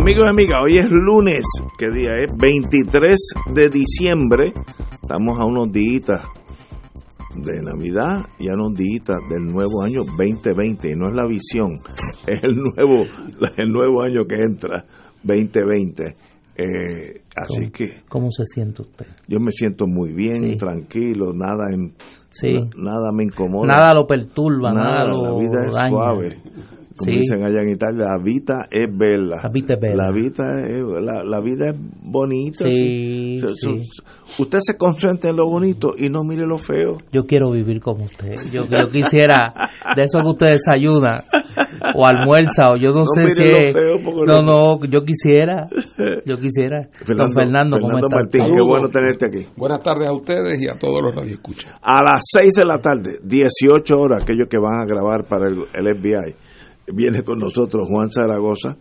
Amigos y amigas, hoy es lunes, ¿qué día es? 23 de diciembre. Estamos a unos días de Navidad y a unos días del nuevo año 2020. Y no es la visión, es el nuevo, el nuevo año que entra, 2020. Eh, así ¿Cómo, que ¿Cómo se siente usted? yo me siento muy bien, Sí. tranquilo, nada en, Sí. nada me incomoda. Nada lo perturba, nada, Nada, lo la vida es daña. suave. Como Sí. dicen allá en Italia, la vida es bella. La vita es bella. La vida es, la, la vida es bonita. Sí, sí. Usted se concentra en lo bonito y no mire lo feo. Yo quiero vivir como usted. Yo, yo quisiera, de eso que usted desayuna, o almuerza, o yo no, No sé mire si lo es... feo, porque No, no- yo quisiera, yo quisiera. Don Fernando, ¿cómo está? Martín, qué Saludos. bueno tenerte aquí. Buenas tardes a ustedes y a todos los radioescuchas. A las 6 de la tarde, 18 horas, aquellos que van a grabar para el, el FBI, viene con nosotros Juan Zaragoza,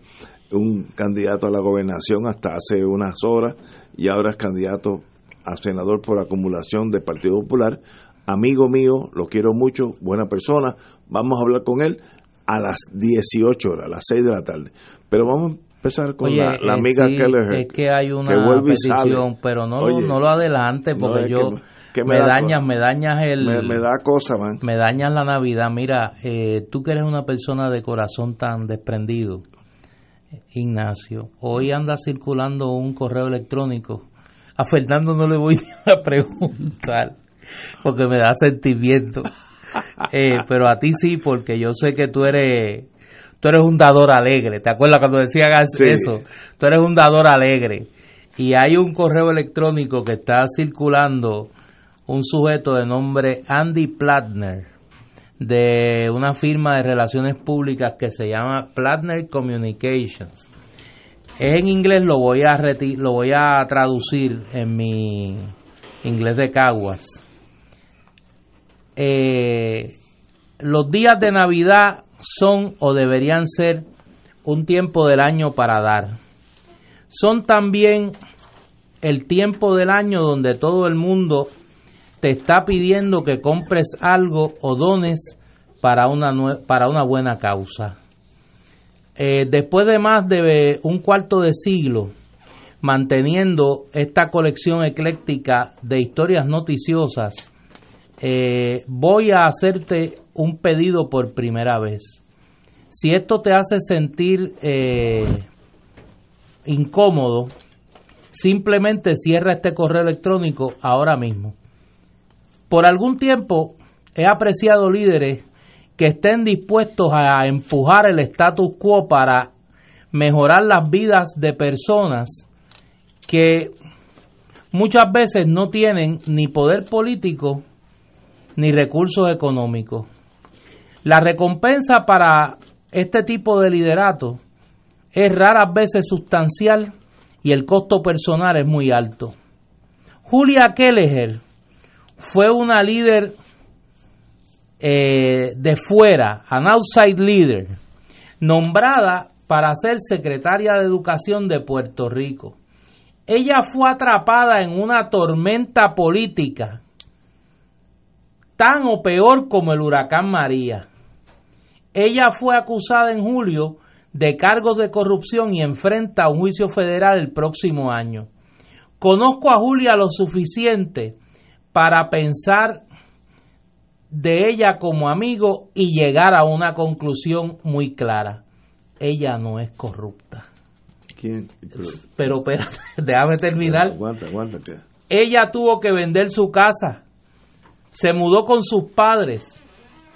un candidato a la gobernación hasta hace unas horas y ahora es candidato a senador por acumulación del Partido Popular. Amigo mío, lo quiero mucho, buena persona. Vamos a hablar con él a las 18 horas, a las 6 de la tarde. Pero vamos a empezar con Oye, la, la eh, amiga sí, Kelleher. es que hay una que petición, pero no, Oye, lo, no lo adelante porque yo que- que me me, da dañas, me dañas el, me, me da cosa, man. me dañas la Navidad. Mira, eh, tú que eres una persona de corazón tan desprendido, Ignacio, hoy anda circulando un correo electrónico. A Fernando no le voy a preguntar porque me da sentimiento. Eh, pero a ti sí, porque yo sé que tú eres tú eres un dador alegre. ¿Te acuerdas cuando decían as- Sí. eso? Tú eres un dador alegre. Y hay un correo electrónico que está circulando un sujeto de nombre Andy Platner de una firma de relaciones públicas que se llama Platner Communications. Es en inglés, lo voy a reti- lo voy a traducir en mi inglés de Caguas. Eh, los días de Navidad son o deberían ser un tiempo del año para dar. Son también el tiempo del año donde todo el mundo te está pidiendo que compres algo o dones para una, para una buena causa. Eh, después de más de un cuarto de siglo manteniendo esta colección ecléctica de historias noticiosas, eh, voy a hacerte un pedido por primera vez. Si esto te hace sentir eh, incómodo, simplemente cierra este correo electrónico ahora mismo. Por algún tiempo he apreciado líderes que estén dispuestos a empujar el status quo para mejorar las vidas de personas que muchas veces no tienen ni poder político ni recursos económicos. La recompensa para este tipo de liderato es raras veces sustancial y el costo personal es muy alto. Julia Kelleher fue una líder eh, de fuera, an outside leader, nombrada para ser secretaria de Educación de Puerto Rico. Ella fue atrapada en una tormenta política tan o peor como el huracán María. Ella fue acusada en julio de cargos de corrupción y enfrenta un juicio federal el próximo año. Conozco a Julia lo suficiente para pensar de ella como amigo y llegar a una conclusión muy clara. Ella no es corrupta. ¿Quién? Pero espérate, déjame terminar. Aguanta, aguanta. Ella tuvo que vender su casa, se mudó con sus padres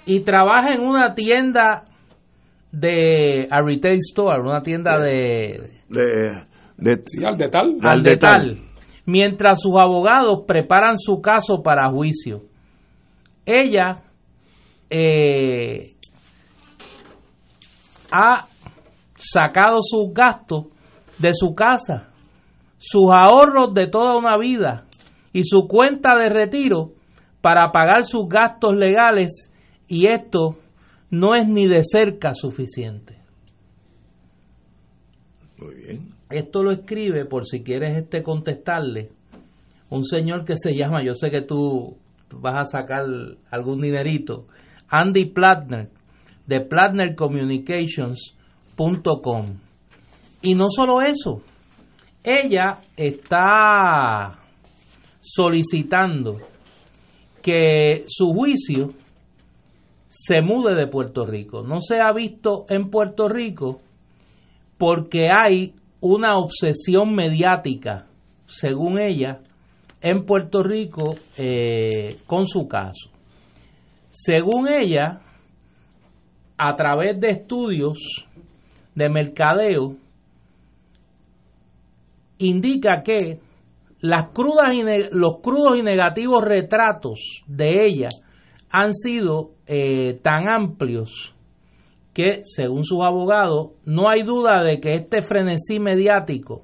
y trabaja en una tienda de a retail store, una tienda de De, de, Sí, al de tal. al Al detal. Mientras sus abogados preparan su caso para juicio. Ella eh, ha sacado sus gastos de su casa, sus ahorros de toda una vida y su cuenta de retiro para pagar sus gastos legales y esto no es ni de cerca suficiente. Muy bien. Esto lo escribe, por si quieres este contestarle, un señor que se llama, yo sé que tú vas a sacar algún dinerito, Andy Platner, de platnercommunications.com. Y no solo eso, ella está solicitando que su juicio se mude de Puerto Rico. No se ha visto en Puerto Rico porque hay una obsesión mediática, según ella, en Puerto Rico eh, con su caso. Según ella, a través de estudios de mercadeo, indica que las crudas y los crudos y negativos retratos de ella han sido eh, tan amplios que, según sus abogados, no hay duda de que este frenesí mediático,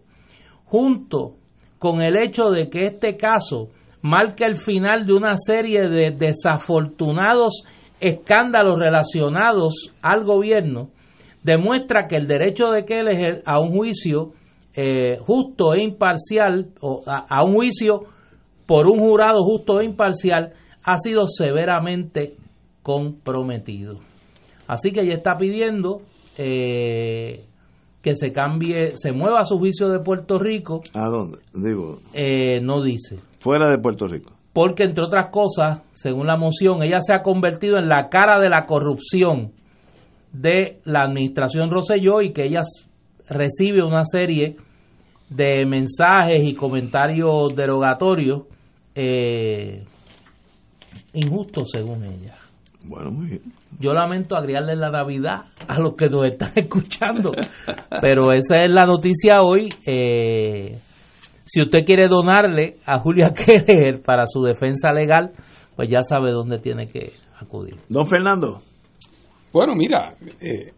junto con el hecho de que este caso marca el final de una serie de desafortunados escándalos relacionados al gobierno, demuestra que el derecho de Keller a un juicio eh, justo e imparcial, o a, un juicio por un jurado justo e imparcial, ha sido severamente comprometido. Así que ella está pidiendo eh, que se cambie, se mueva su juicio de Puerto Rico. ¿A dónde? Digo. Eh, no dice. Fuera de Puerto Rico. Porque, entre otras cosas, según la moción, ella se ha convertido en la cara de la corrupción de la administración Roselló y que ella recibe una serie de mensajes y comentarios derogatorios eh, injustos según ella. Bueno, muy bien. Yo lamento agriarle la Navidad a los que nos están escuchando, pero esa es la noticia hoy. Eh, si usted quiere donarle a Julia Keller para su defensa legal, pues ya sabe dónde tiene que acudir. Don Fernando. Bueno, mira, eh,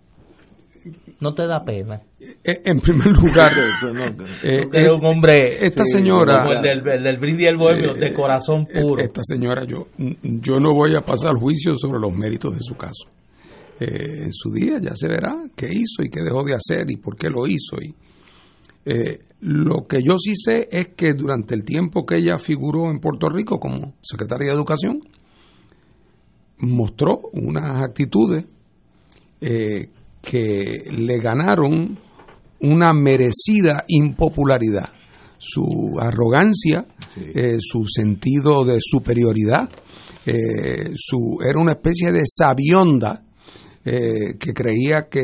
no te da pena. Eh, en primer lugar, eh, es un hombre. Esta señora. el del, del brindis el bohemio, de corazón puro. Esta señora, yo, yo no voy a pasar juicio sobre los méritos de su caso. en su día ya se verá qué hizo y qué dejó de hacer y por qué lo hizo. Y, lo que yo sí sé es que durante el tiempo que ella figuró en Puerto Rico como secretaria de Educación, mostró unas actitudes eh, que le ganaron una merecida impopularidad. Su arrogancia, eh, su sentido de superioridad, eh, su, era una especie de sabionda eh, que creía que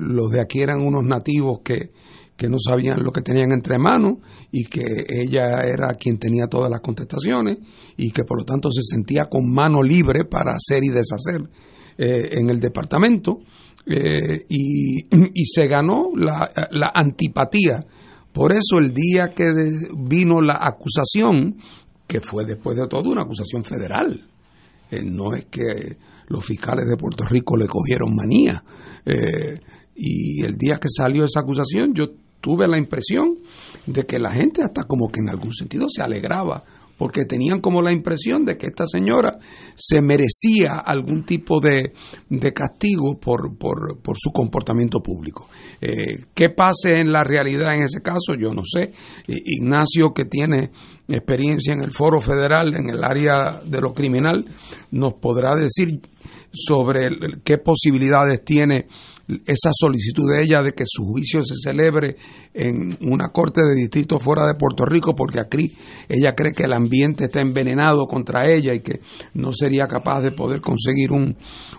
los de aquí eran unos nativos que, que no sabían lo que tenían entre manos y que ella era quien tenía todas las contestaciones y que por lo tanto se sentía con mano libre para hacer y deshacer en el departamento eh, y, se ganó la, antipatía. Por eso el día que vino la acusación, que fue después de todo una acusación federal, eh, no es que los fiscales de Puerto Rico le cogieron manía, eh, y el día que salió esa acusación yo tuve la impresión de que la gente hasta como que en algún sentido se alegraba porque tenían como la impresión de que esta señora se merecía algún tipo de, castigo por, por, su comportamiento público. Eh, ¿Qué pase en la realidad en ese caso? Yo no sé. Ignacio, que tiene experiencia en el foro federal, en el área de lo criminal, nos podrá decir sobre qué posibilidades tiene esa solicitud de ella de que su juicio se celebre en una corte de distrito fuera de Puerto Rico, porque aquí ella cree que el ambiente está envenenado contra ella y que no sería capaz de poder conseguir un,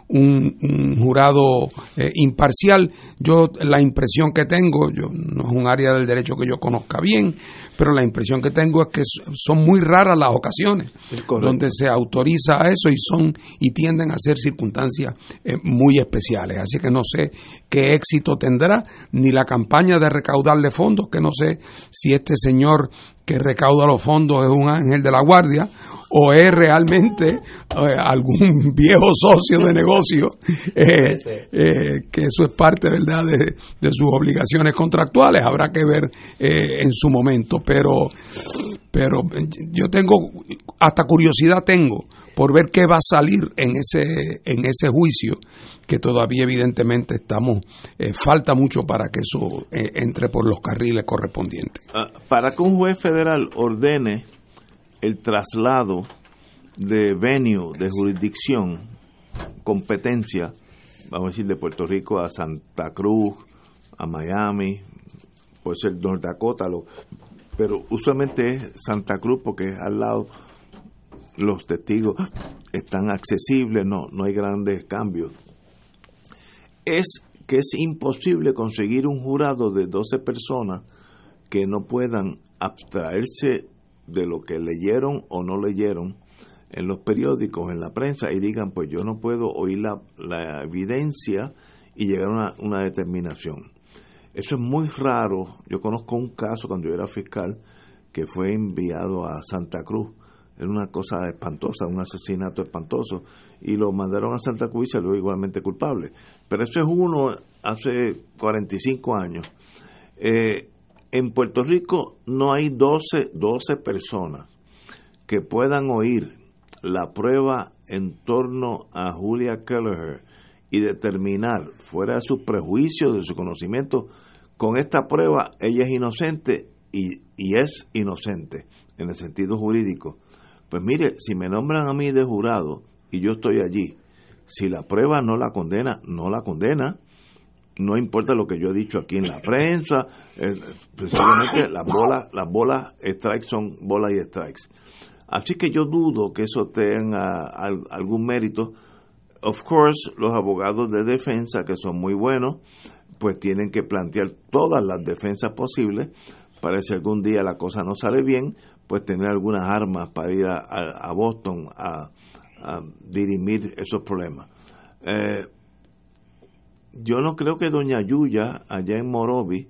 un, jurado eh, imparcial. Yo la impresión que tengo, yo no es un área del derecho que yo conozca bien, pero la impresión que tengo es que son muy raras las ocasiones donde se autoriza eso y son y tienden a ser circunstancias eh, muy especiales. Así que no sé qué éxito tendrá ni la campaña de recaudarle fondos, que no sé si este señor que recauda los fondos es un ángel de la guardia o es realmente eh, algún viejo socio de negocio eh, eh, que eso es parte verdad de, de, sus obligaciones contractuales. Habrá que ver en su momento pero pero yo tengo hasta curiosidad tengo por ver qué va a salir en ese en ese juicio que todavía evidentemente estamos falta mucho para que eso entre por los carriles correspondientes. Ah, para que un juez federal ordene el traslado de venue, de jurisdicción, competencia, vamos a decir, de Puerto Rico a Santa Cruz, a Miami, puede ser North Dakota, pero usualmente es Santa Cruz porque es al lado, los testigos están accesibles, no, no hay grandes cambios. Es que es imposible conseguir un jurado de 12 personas que no puedan abstraerse de lo que leyeron o no leyeron en los periódicos, en la prensa, y digan, pues yo no puedo oír la, la evidencia y llegar a una, una, determinación. Eso es muy raro. Yo conozco un caso cuando yo era fiscal que fue enviado a Santa Cruz. Era una cosa espantosa, un asesinato espantoso. Y lo mandaron a Santa Cruz y salió igualmente culpable. Pero eso es uno hace 45 años. Eh, en Puerto Rico no hay 12, 12 personas que puedan oír la prueba en torno a Julia Kelleher y determinar, fuera de sus prejuicios, de su conocimiento, con esta prueba ella es inocente y, y es inocente en el sentido jurídico. Pues mire, si me nombran a mí de jurado y yo estoy allí, si la prueba no la condena, no la condena, no importa lo que yo he dicho aquí en la prensa, precisamente las bolas, las bolas strikes son bolas y strikes. Así que yo dudo que eso tenga algún mérito. Of course, los abogados de defensa, que son muy buenos, pues tienen que plantear todas las defensas posibles para si algún día la cosa no sale bien, pues tener algunas armas para ir a, Boston a, dirimir esos problemas. Eh, yo no creo que doña Yuya, allá en Morovi,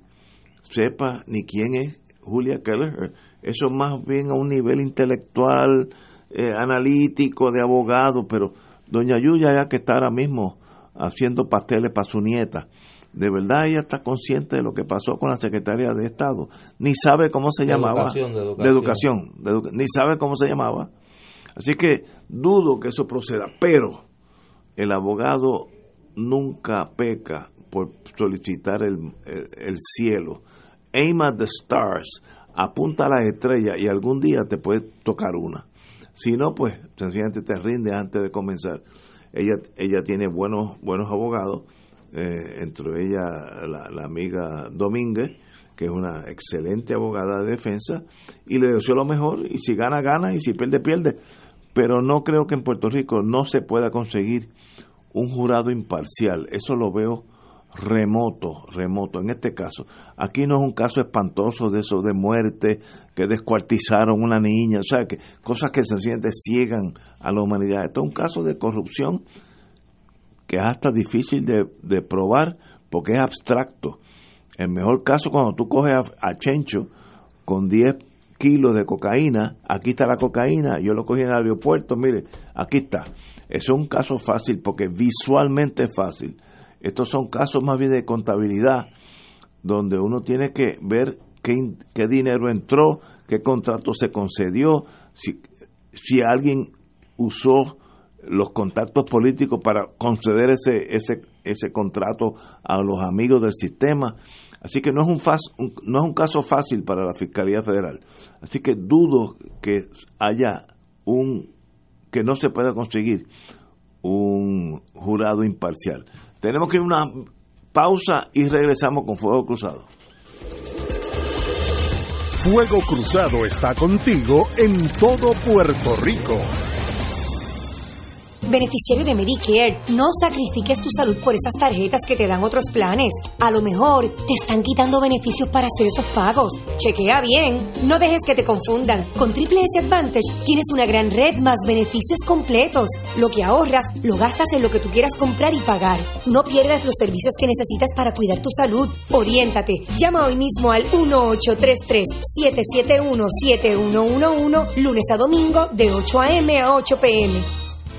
sepa ni quién es Julia Keller eso más bien a un nivel intelectual, eh, analítico, de abogado, pero doña Yuya ya que está ahora mismo haciendo pasteles para su nieta, de verdad ella está consciente de lo que pasó con la secretaria de Estado, ni sabe cómo se llamaba, de educación, ni sabe cómo se llamaba. Así que dudo que eso proceda, pero el abogado nunca peca por solicitar el, el cielo. Aim at the stars apunta a las estrellas y algún día te puede tocar una. Si no, pues sencillamente te rinde antes de comenzar. Ella, ella tiene buenos, buenos abogados, eh, entre ellas la, amiga Domínguez, que es una excelente abogada de defensa, y le deseo lo mejor, y si gana, gana, y si pierde, pierde. Pero no creo que en Puerto Rico no se pueda conseguir un jurado imparcial. Eso lo veo remoto, remoto, en este caso. Aquí no es un caso espantoso de eso de muerte, que descuartizaron una niña, o sea, que cosas que sencillamente ciegan a la humanidad. Esto es un caso de corrupción que es hasta difícil de, probar porque es abstracto. El mejor caso cuando tú coges a, Chencho con 10 kilos de cocaína, aquí está la cocaína, yo lo cogí en el aeropuerto, mire, aquí está. Eso es un caso fácil porque visualmente es fácil estos son casos más bien de contabilidad, donde uno tiene que ver qué, dinero entró, qué contrato se concedió, si alguien usó los contactos políticos para conceder ese, ese, ese contrato a los amigos del sistema. Así que no es un, no es un caso fácil para la Fiscalía Federal. Así que dudo que haya un que no se pueda conseguir un jurado imparcial. Tenemos que ir a una pausa y regresamos con Fuego Cruzado. Fuego Cruzado está contigo en todo Puerto Rico. Beneficiario de Medicare, no sacrifiques tu salud por esas tarjetas que te dan otros planes. A lo mejor te están quitando beneficios para hacer esos pagos. Chequea bien. No dejes que te confundan. Con Triple S Advantage tienes una gran red más beneficios completos. Lo que ahorras, lo gastas en lo que tú quieras comprar y pagar. No pierdas los servicios que necesitas para cuidar tu salud. Oriéntate. Llama hoy mismo al 1833-771-7111, lunes a domingo de 8 a.m. a 8 p.m.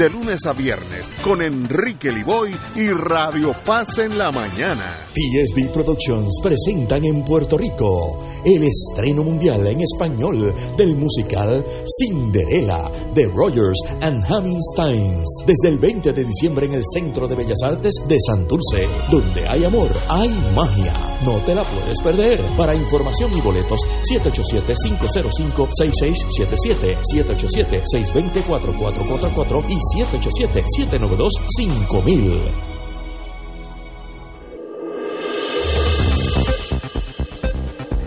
de lunes a viernes con Enrique Liboy y Radio Paz en la mañana. PSB Productions presentan en Puerto Rico el estreno mundial en español del musical Cinderella de Rogers and Hammerstein desde el 20 de diciembre en el Centro de Bellas Artes de Santurce, donde hay amor, hay magia. No te la puedes perder. Para información y boletos 787-505-6677, 787-620-4444 y 787-792-5000.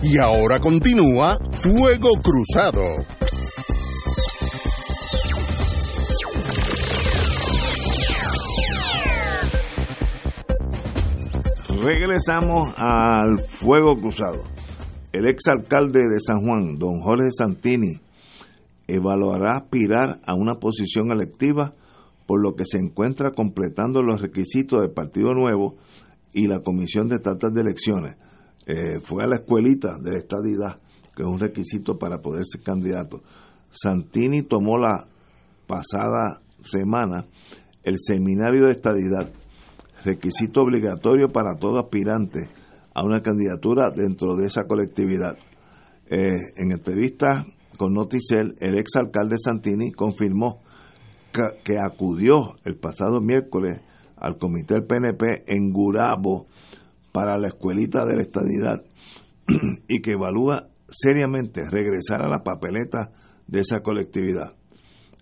Y ahora continúa Fuego Cruzado. Regresamos al Fuego Cruzado. El exalcalde de San Juan, don Jorge Santini, evaluará aspirar a una posición electiva por lo que se encuentra completando los requisitos del Partido Nuevo y la Comisión de Estatal de Elecciones. Eh, fue a la escuelita de la estadidad, que es un requisito para poder ser candidato. Santini tomó la pasada semana el seminario de estadidad, requisito obligatorio para todo aspirante a una candidatura dentro de esa colectividad. Eh, en entrevista con Noticel, el exalcalde Santini confirmó que, acudió el pasado miércoles al comité del PNP en Gurabo para la escuelita de la estadidad y que evalúa seriamente regresar a la papeleta de esa colectividad.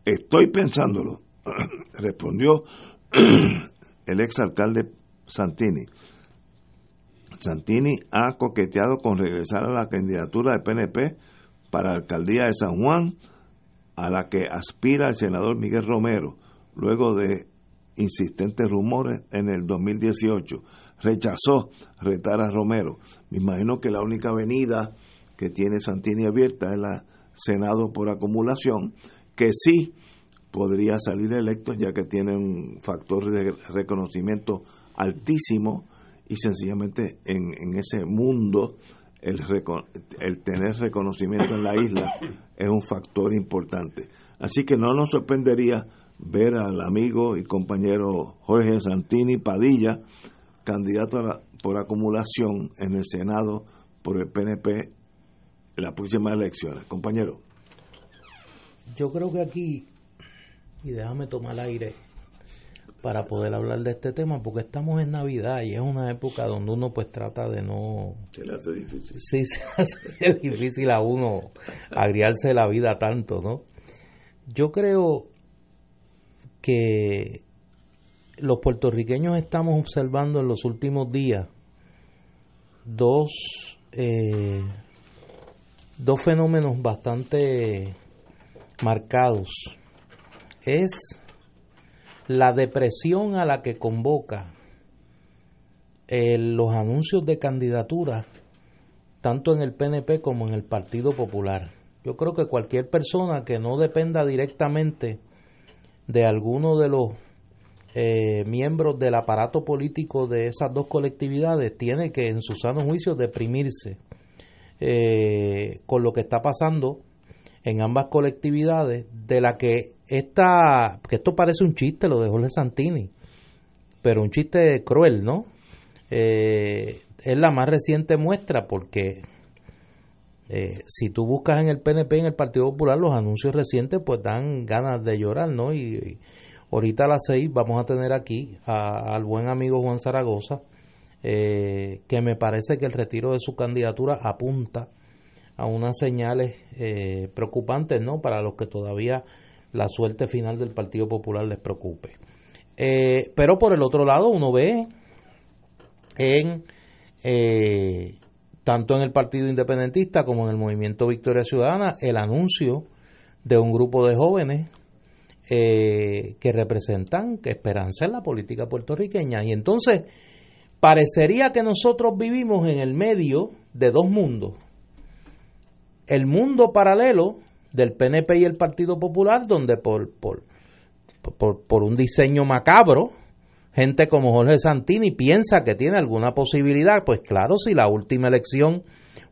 Estoy pensándolo, respondió el exalcalde Santini. Santini ha coqueteado con regresar a la candidatura del PNP para la alcaldía de San Juan, a la que aspira el senador Miguel Romero, luego de insistentes rumores en el 2018. Rechazó retar a Romero. Me imagino que la única avenida que tiene Santini abierta es la Senado por acumulación, que sí podría salir electo ya que tiene un factor de reconocimiento altísimo y sencillamente en, en ese mundo el, el tener reconocimiento en la isla es un factor importante. Así que no nos sorprendería ver al amigo y compañero Jorge Santini Padilla, candidato por acumulación en el Senado por el PNP en las próximas elecciones. Compañero. Yo creo que aquí, y déjame tomar aire, para poder hablar de este tema porque estamos en Navidad y es una época donde uno pues trata de no... Se le hace difícil. Sí, se hace difícil a uno agriarse la vida tanto, ¿no? Yo creo que los puertorriqueños estamos observando en los últimos días dos, eh, dos fenómenos bastante marcados. Es la depresión a la que convoca los anuncios de candidatura tanto en el PNP como en el Partido Popular. Yo creo que cualquier persona que no dependa directamente de alguno de los eh, miembros del aparato político de esas dos colectividades tiene que en su sano juicio deprimirse eh, con lo que está pasando en ambas colectividades de la que esta que esto parece un chiste lo de Jorge Santini pero un chiste cruel no eh, es la más reciente muestra porque eh, si tú buscas en el PNP, en el Partido Popular, los anuncios recientes pues dan ganas de llorar, ¿no? Y, ahorita a las seis vamos a tener aquí al buen amigo Juan Zaragoza, eh, que me parece que el retiro de su candidatura apunta a unas señales eh, preocupantes, ¿no? Para los que todavía la suerte final del Partido Popular les preocupe. pero por el otro lado, uno ve en eh, tanto en el Partido Independentista como en el Movimiento Victoria Ciudadana, el anuncio de un grupo de jóvenes eh, que representan que esperanza en la política puertorriqueña. Y entonces, parecería que nosotros vivimos en el medio de dos mundos. El mundo paralelo del PNP y el Partido Popular, donde por, por, por, por un diseño macabro, gente como Jorge Santini piensa que tiene alguna posibilidad, pues claro, si la última elección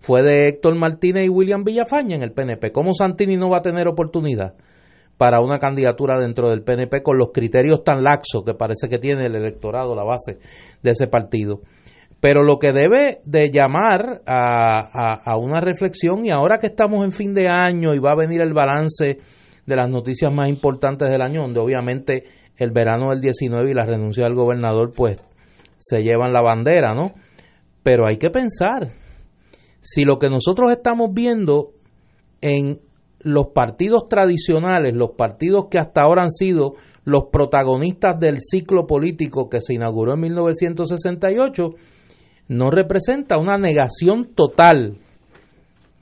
fue de Héctor Martínez y William Villafaña en el PNP, ¿cómo Santini no va a tener oportunidad para una candidatura dentro del PNP con los criterios tan laxos que parece que tiene el electorado, la base de ese partido? Pero lo que debe de llamar a, a una reflexión, y ahora que estamos en fin de año y va a venir el balance de las noticias más importantes del año, donde obviamente el verano del 19 y la renuncia del gobernador, pues se llevan la bandera, ¿no? Pero hay que pensar, si lo que nosotros estamos viendo en los partidos tradicionales, los partidos que hasta ahora han sido los protagonistas del ciclo político que se inauguró en 1968, no representa una negación total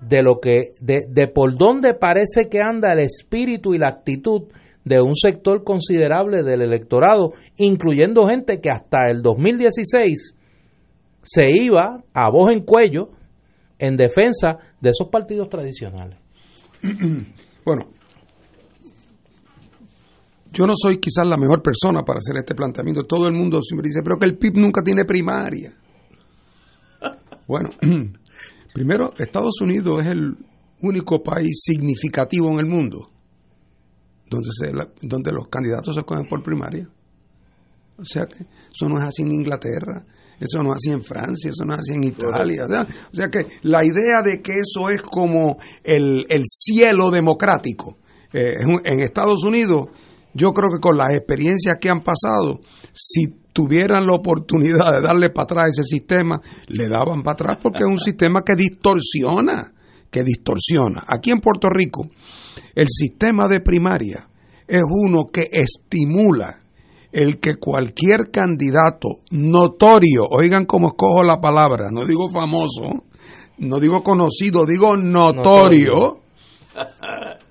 de lo que, de, de por dónde parece que anda el espíritu y la actitud de un sector considerable del electorado, incluyendo gente que hasta el 2016 se iba a voz en cuello en defensa de esos partidos tradicionales. Bueno, yo no soy quizás la mejor persona para hacer este planteamiento. Todo el mundo siempre dice, pero que el PIB nunca tiene primaria. Bueno, primero, Estados Unidos es el único país significativo en el mundo donde, se, donde los candidatos se cogen por primaria. O sea que eso no es así en Inglaterra, eso no es así en Francia, eso no es así en Italia. O sea, que la idea de que eso es como el, cielo democrático eh, en Estados Unidos, yo creo que con las experiencias que han pasado, si tuvieran la oportunidad de darle para atrás ese sistema, le daban para atrás porque es un sistema que distorsiona, que distorsiona. Aquí en Puerto Rico, el sistema de primaria es uno que estimula el que cualquier candidato notorio, oigan cómo escojo la palabra, no digo famoso, no digo conocido, digo notorio,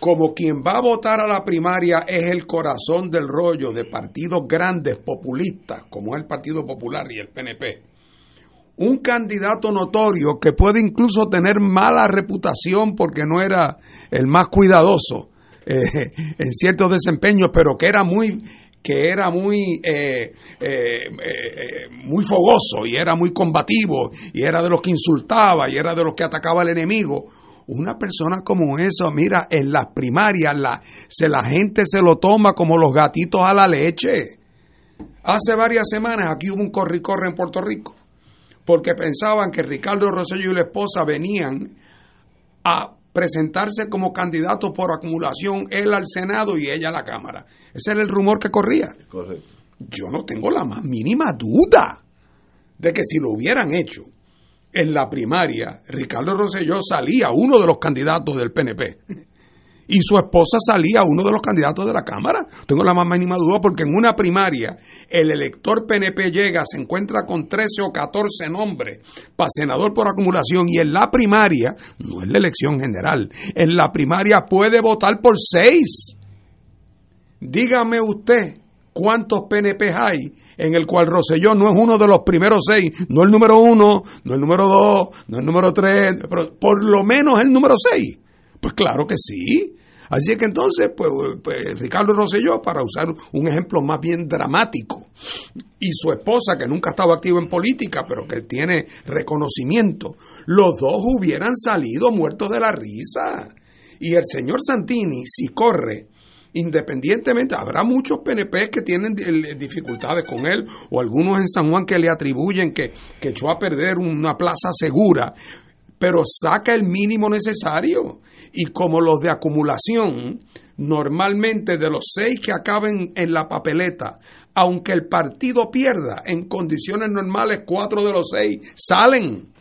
como quien va a votar a la primaria es el corazón del rollo de partidos grandes populistas, como es el Partido Popular y el PNP un candidato notorio que puede incluso tener mala reputación porque no era el más cuidadoso eh, en ciertos desempeños, pero que era muy que era muy eh, eh, muy fogoso y era muy combativo y era de los que insultaba y era de los que atacaba al enemigo una persona como eso, mira, en las primarias la, se, la gente se lo toma como los gatitos a la leche. Hace varias semanas aquí hubo un corri-corre en Puerto Rico porque pensaban que Ricardo Rosselló y la esposa venían a presentarse como candidatos por acumulación, él al Senado y ella a la Cámara. Ese era el rumor que corría. Yo no tengo la más mínima duda de que si lo hubieran hecho en la primaria, Ricardo Rosselló salía uno de los candidatos del PNP y su esposa salía uno de los candidatos de la Cámara. Tengo la más mínima duda porque en una primaria el elector PNP llega, se encuentra con 13 o 14 nombres para senador por acumulación y en la primaria, no es la elección general, en la primaria puede votar por 6. Dígame usted cuántos PNP hay en el cual Roselló no es uno de los primeros seis, no el número uno, no el número dos, no el número tres, pero por lo menos el número seis. Pues claro que sí. Así que entonces, pues, pues, Ricardo Rosselló, para usar un ejemplo más bien dramático, y su esposa, que nunca ha estado activo en política, pero que tiene reconocimiento, los dos hubieran salido muertos de la risa. Y el señor Santini, si corre, independientemente, habrá muchos PNP que tienen dificultades con él, o algunos en San Juan que le atribuyen que, que echó a perder una plaza segura, pero saca el mínimo necesario. Y como los de acumulación, normalmente de los seis que acaben en la papeleta, aunque el partido pierda, en condiciones normales cuatro de los seis salen.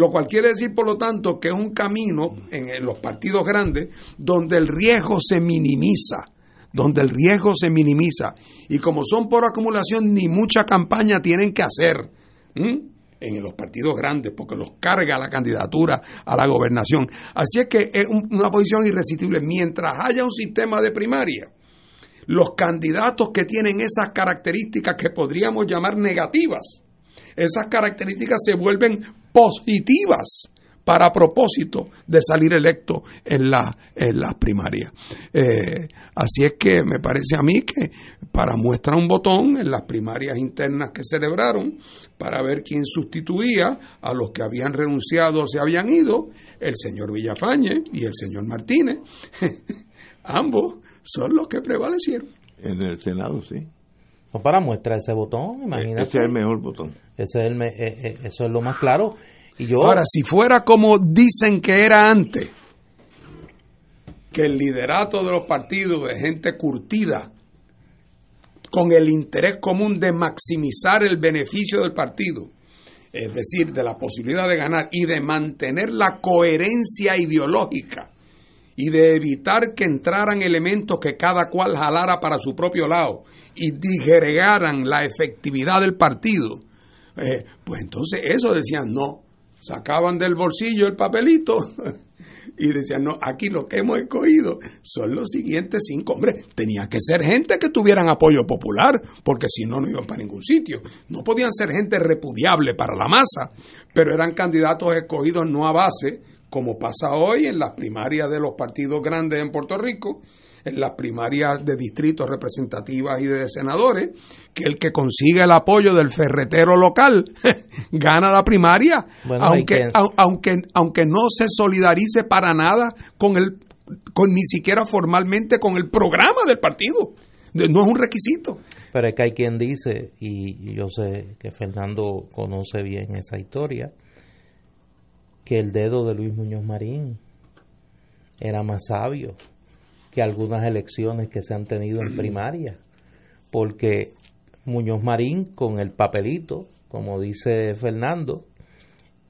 Lo cual quiere decir, por lo tanto, que es un camino en los partidos grandes donde el riesgo se minimiza, donde el riesgo se minimiza. Y como son por acumulación, ni mucha campaña tienen que hacer en los partidos grandes, porque los carga la candidatura a la gobernación. Así es que es una posición irresistible. Mientras haya un sistema de primaria, los candidatos que tienen esas características que podríamos llamar negativas, esas características se vuelven positivas para propósito de salir electo en, la, en las primarias. Eh, así es que me parece a mí que para muestra un botón en las primarias internas que celebraron, para ver quién sustituía a los que habían renunciado o se habían ido, el señor Villafañe y el señor Martínez, ambos son los que prevalecieron. En el Senado, sí. No para muestra ese botón, imagínate. Ese es el mejor botón. Ese es el, eh, eh, eso es lo más claro. Ahora, si fuera como dicen que era antes, que el liderato de los partidos de gente curtida, con el interés común de maximizar el beneficio del partido, es decir, de la posibilidad de ganar y de mantener la coherencia ideológica y de evitar que entraran elementos que cada cual jalara para su propio lado y digregaran la efectividad del partido, eh, pues entonces eso decían, no, sacaban del bolsillo el papelito y decían, no, aquí lo que hemos escogido son los siguientes cinco. Hombre, tenía que ser gente que tuvieran apoyo popular, porque si no, no iban para ningún sitio. No podían ser gente repudiable para la masa, pero eran candidatos escogidos no a base, como pasa hoy en las primarias de los partidos grandes en Puerto Rico, en las primarias de distritos representativas y de senadores, que el que consigue el apoyo del ferretero local gana la primaria, aunque, aunque, aunque no se solidarice para nada con el, con, ni siquiera formalmente con el programa del partido. No es un requisito. Pero es que hay quien dice, y yo sé que Fernando conoce bien esa historia, que el dedo de Luis Muñoz Marín era más sabio que algunas elecciones que se han tenido en primaria, porque Muñoz Marín con el papelito, como dice Fernando,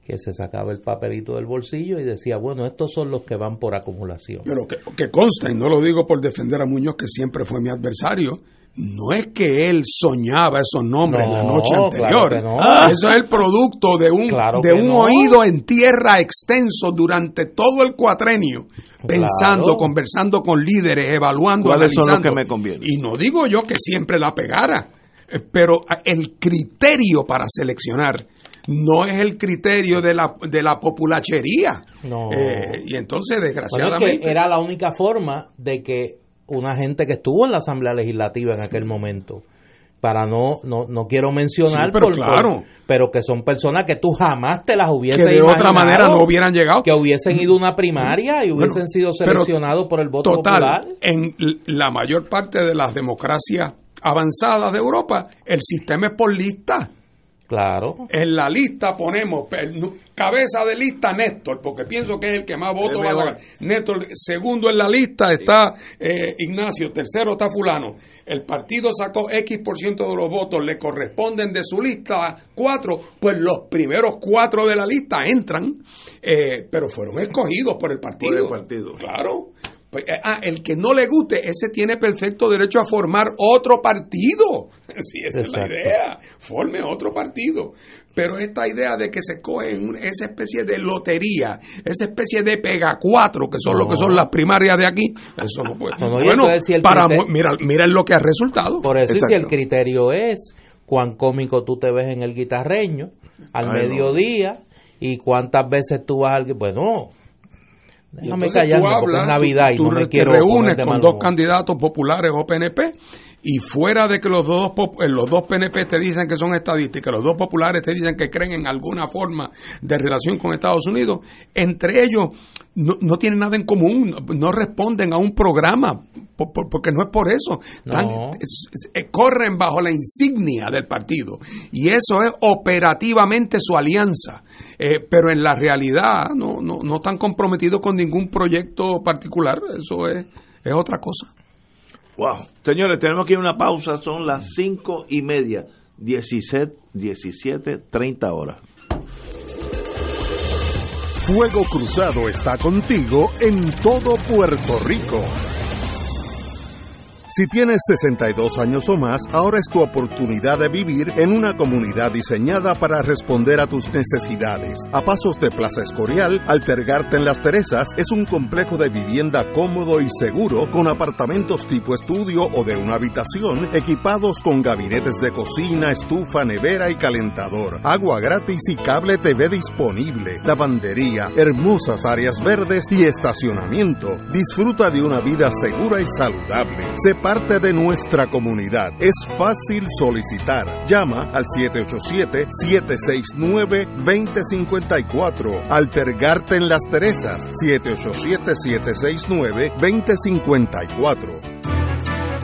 que se sacaba el papelito del bolsillo y decía, bueno, estos son los que van por acumulación. Pero que, que consta, y no lo digo por defender a Muñoz, que siempre fue mi adversario, no es que él soñaba esos nombres la noche anterior. Eso es el producto de un, de un oído en tierra extenso durante todo el cuatrenio, pensando, conversando con líderes, evaluando, ¿Cuáles son los que me conviene? Y no digo yo que siempre la pegara, eh, pero el criterio para seleccionar no es el criterio de la, de la populachería. Eh, y entonces, desgraciadamente. era la única forma de que una gente que estuvo en la Asamblea Legislativa en aquel momento. Para no, no, no quiero mencionar, pero, claro. pero que son personas que tú jamás te las hubieses que de otra manera no hubieran llegado. Que hubiesen ido a una primaria y hubiesen sido seleccionados por el voto total, popular. En la mayor parte de las democracias avanzadas de Europa, el sistema es por lista. Claro. En la lista ponemos cabeza de lista Néstor, porque pienso que es el que más votos va a sacar. Néstor, segundo en la lista está eh, Ignacio, tercero está fulano. El partido sacó X por ciento de los votos, le corresponden de su lista cuatro, pues los primeros cuatro de la lista entran, eh, pero fueron escogidos por el partido. Por el partido. Claro. Pues, eh, ah, el que no le guste, ese tiene perfecto derecho a formar otro partido. Si esa es la idea, forme otro partido. Pero esta idea de que se coge esa especie de lotería, esa especie de pega cuatro, que son lo que son las primarias de aquí, eso no puede. bueno, para, mira, mira lo que ha resultado. Por eso, si el criterio es cuán cómico tú te ves en el guitarreño al mediodía y cuántas veces tú vas al... Bueno, déjame es Navidad y tú no me te quiero reúnes con dos candidatos populares o PNP y fuera de que los dos eh, los dos PNP te dicen que son que los dos populares te dicen que creen en alguna forma de relación con Estados Unidos, entre ellos no, no tienen nada en común, no, responden a un programa, por- por- porque no es por eso. Están- No. es- es- eh, corren bajo la insignia del partido y eso es operativamente su alianza, Eh, pero en la realidad no, no, no están comprometidos con ningún proyecto particular, eso es, es otra cosa. Wow. Señores, tenemos que ir a una pausa, son las cinco y media, 17, 17, 30 horas. Fuego Cruzado está contigo en todo Puerto Rico. Si tienes 62 años o más, ahora es tu oportunidad de vivir en una comunidad diseñada para responder a tus necesidades. A pasos de Plaza Escorial, Altergarte en Las Teresas es un complejo de vivienda cómodo y seguro con apartamentos tipo estudio o de una habitación equipados con gabinetes de cocina, estufa, nevera y calentador, agua gratis y cable TV disponible, lavandería, hermosas áreas verdes y estacionamiento. Disfruta de una vida segura y saludable. Parte de nuestra comunidad. Es fácil solicitar. Llama al 787-769-2054. Altergarte en Las Teresas. 787-769-2054.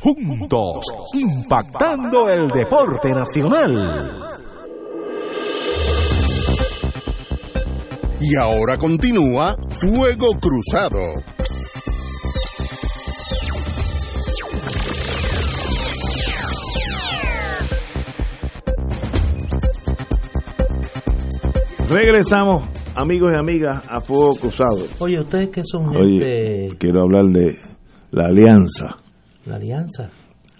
juntos, impactando el deporte nacional. Y ahora continúa Fuego Cruzado. Regresamos, amigos y amigas, a Fuego Cruzado. Oye, ustedes que son Oye, gente, quiero hablar de la alianza la alianza,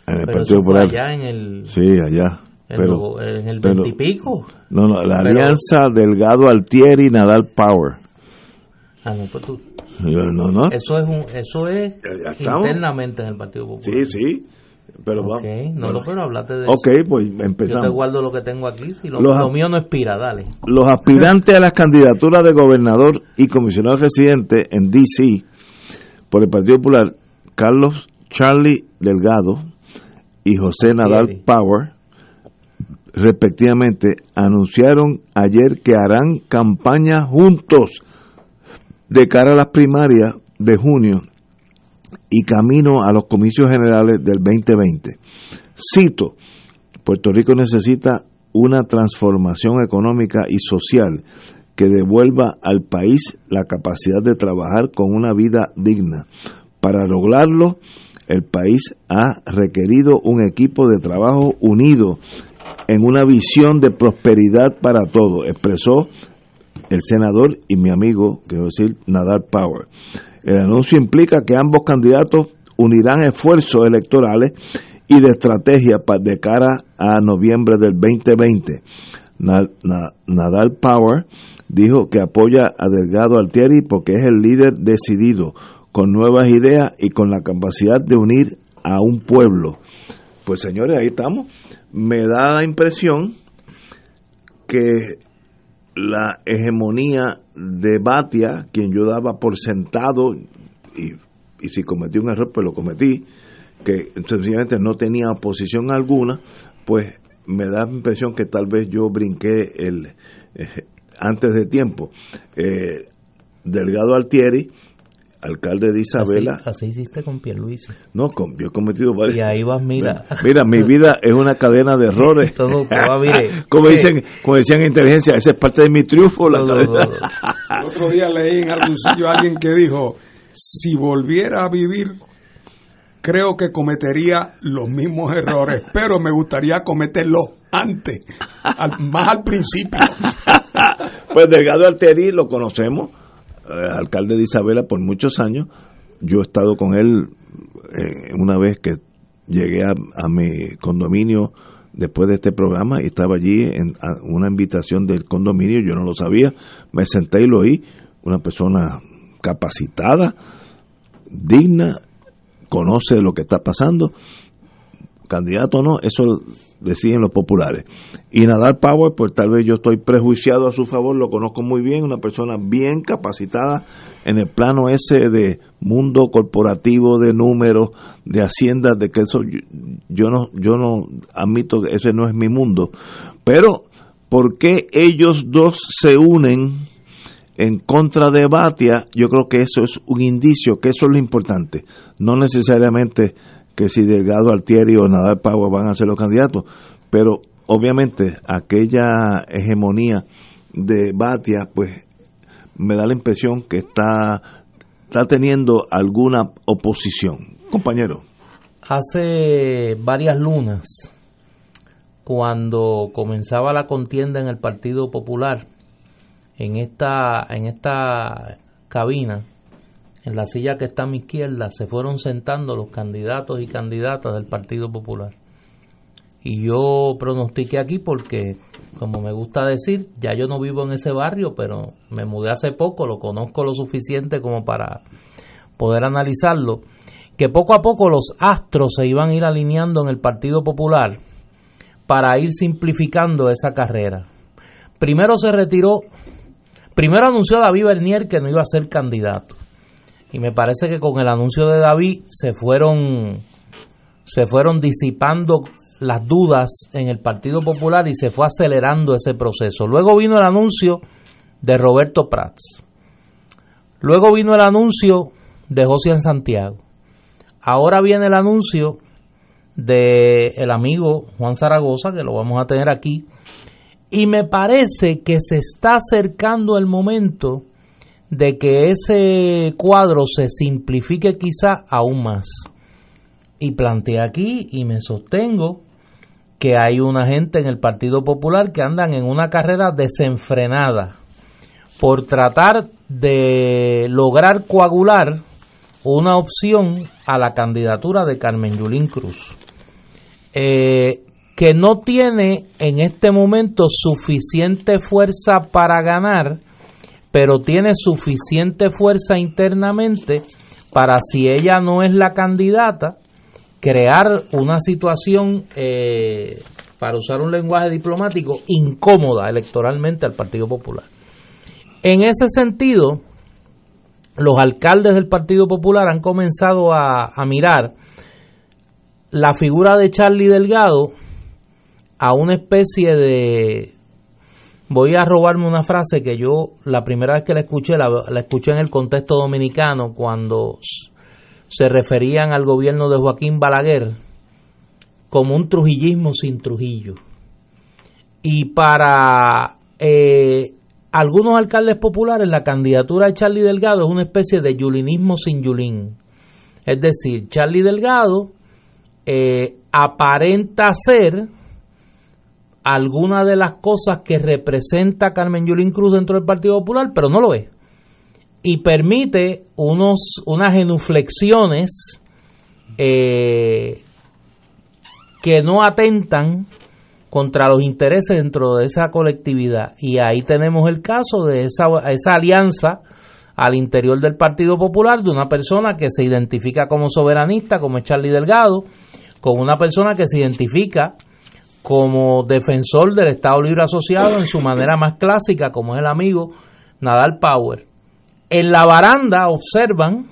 en el pero Partido Popular. allá en el, Sí, allá. en, Pero, en el pero- veintipico. no, no, la pero- alianza Delgado Altieri Nadal Power. Ah, no, pues tú- No, no. eso es un, eso es internamente en el Partido Sí, Popular. sí. Pero Ok, vamos. no pero hablaste de Ok, eso. pues Yo te empezamos. guardo lo que tengo aquí, si lo, Los- lo mío no expira, dale. Los aspirantes a las candidaturas de gobernador y comisionado residente en D.C. por el Partido Popular, Carlos Charlie Delgado y José Nadal. Power, respectivamente, anunciaron ayer que harán campaña juntos de cara a las primarias de junio y camino a los comicios generales del 2020. Cito, Puerto Rico necesita una transformación económica y social que devuelva al país la capacidad de trabajar con una vida digna. Para lograrlo, el país ha requerido un equipo de trabajo unido en una visión de prosperidad para todos, expresó el senador y mi amigo, quiero decir, Nadal Power. El anuncio implica que ambos candidatos unirán esfuerzos electorales y de estrategia de cara a noviembre del 2020. Nadal Power dijo que apoya a Delgado Altieri porque es el líder decidido, con nuevas ideas y con la capacidad de unir a un pueblo. Pues señores, ahí estamos. Me da la impresión que la hegemonía de Batia, quien yo daba por sentado, y, si cometí un error, pues lo cometí, que sencillamente no tenía oposición alguna, pues me da la impresión que tal vez yo brinqué el eh, antes de tiempo. Eh, Delgado Altieri, alcalde de Isabela. Así, hiciste con Pierluisi. No, con, yo he cometido varios. Y ahí vas, mira. Mira, mi vida es una cadena de errores. Todo, mire. como dicen, como decían en inteligencia, esa es parte de mi triunfo. La El otro día leí en algún sitio a alguien que dijo, si volviera a vivir creo que cometería los mismos errores, pero me gustaría cometerlos antes, más al principio. pues Delgado Alteri lo conocemos, alcalde de Isabela por muchos años. Yo he estado con él eh, una vez que llegué a, mi condominio después de este programa y estaba allí en una invitación del condominio, yo no lo sabía, me senté y lo oí, una persona capacitada, digna, conoce lo que está pasando, candidato o no, eso deciden los populares. Y Nadal Power, pues tal vez yo estoy prejuiciado a su favor, lo conozco muy bien, una persona bien capacitada en el plano ese de mundo corporativo, de números, de haciendas, de que eso yo, no yo no admito que ese no es mi mundo, pero ¿por qué ellos dos se unen en contra de Batia? Yo creo que eso es un indicio, que eso es lo importante, no necesariamente que si Delgado Altieri o Nadal Power van a ser los candidatos, pero obviamente aquella hegemonía de Batia, pues me da la impresión que está, está teniendo alguna oposición. Compañero. Hace varias lunas, cuando comenzaba la contienda en el Partido Popular, en esta, en esta cabina, en la silla que está a mi izquierda se fueron sentando los candidatos y candidatas del Partido Popular. Y yo pronostiqué aquí porque, como me gusta decir, ya yo no vivo en ese barrio, pero me mudé hace poco, lo conozco lo suficiente como para poder analizarlo, que poco a poco los astros se iban a ir alineando en el Partido Popular para ir simplificando esa carrera. Primero se retiró, primero anunció David Bernier que no iba a ser candidato y me parece que con el anuncio de David se fueron se fueron disipando las dudas en el Partido Popular y se fue acelerando ese proceso. Luego vino el anuncio de Roberto Prats. Luego vino el anuncio de José en Santiago. Ahora viene el anuncio de el amigo Juan Zaragoza, que lo vamos a tener aquí. Y me parece que se está acercando el momento de que ese cuadro se simplifique quizá aún más. Y planteé aquí y me sostengo que hay una gente en el Partido Popular que andan en una carrera desenfrenada por tratar de lograr coagular una opción a la candidatura de Carmen Yulín Cruz, eh, que no tiene en este momento suficiente fuerza para ganar pero tiene suficiente fuerza internamente para si ella no es la candidata, crear una situación, eh, para usar un lenguaje diplomático, incómoda electoralmente al Partido Popular. En ese sentido, los alcaldes del Partido Popular han comenzado a, a mirar la figura de Charlie Delgado a una especie de voy a robarme una frase que yo la primera vez que la escuché, la, escuché en el contexto dominicano cuando se referían al gobierno de Joaquín Balaguer como un trujillismo sin Trujillo. Y para eh, algunos alcaldes populares la candidatura de Charlie Delgado es una especie de yulinismo sin Yulín. Es decir, Charlie Delgado eh, aparenta ser alguna de las cosas que representa Carmen Yulín Cruz dentro del Partido Popular, pero no lo es. Y permite unos, unas genuflexiones eh, que no atentan contra los intereses dentro de esa colectividad. Y ahí tenemos el caso de esa, esa alianza al interior del Partido Popular de una persona que se identifica como soberanista, como es Charlie Delgado, con una persona que se identifica como defensor del Estado Libre Asociado en su manera más clásica, como es el amigo Nadal Power. En la baranda observan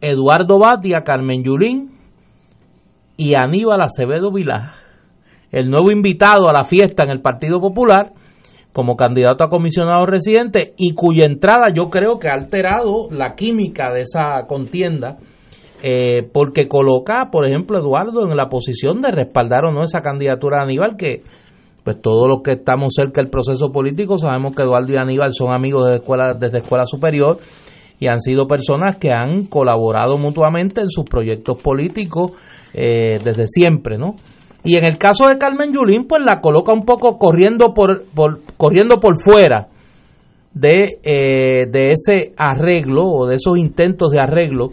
Eduardo Batia, Carmen Yulín y Aníbal Acevedo Vilá, el nuevo invitado a la fiesta en el Partido Popular como candidato a comisionado residente y cuya entrada yo creo que ha alterado la química de esa contienda eh, porque coloca, por ejemplo, Eduardo en la posición de respaldar o no esa candidatura de Aníbal que pues todos los que estamos cerca del proceso político sabemos que Eduardo y Aníbal son amigos desde escuela, desde escuela superior y han sido personas que han colaborado mutuamente en sus proyectos políticos eh, desde siempre, ¿no? Y en el caso de Carmen Yulín, pues la coloca un poco corriendo por, corriendo por fuera de, eh, de ese arreglo o de esos intentos de arreglo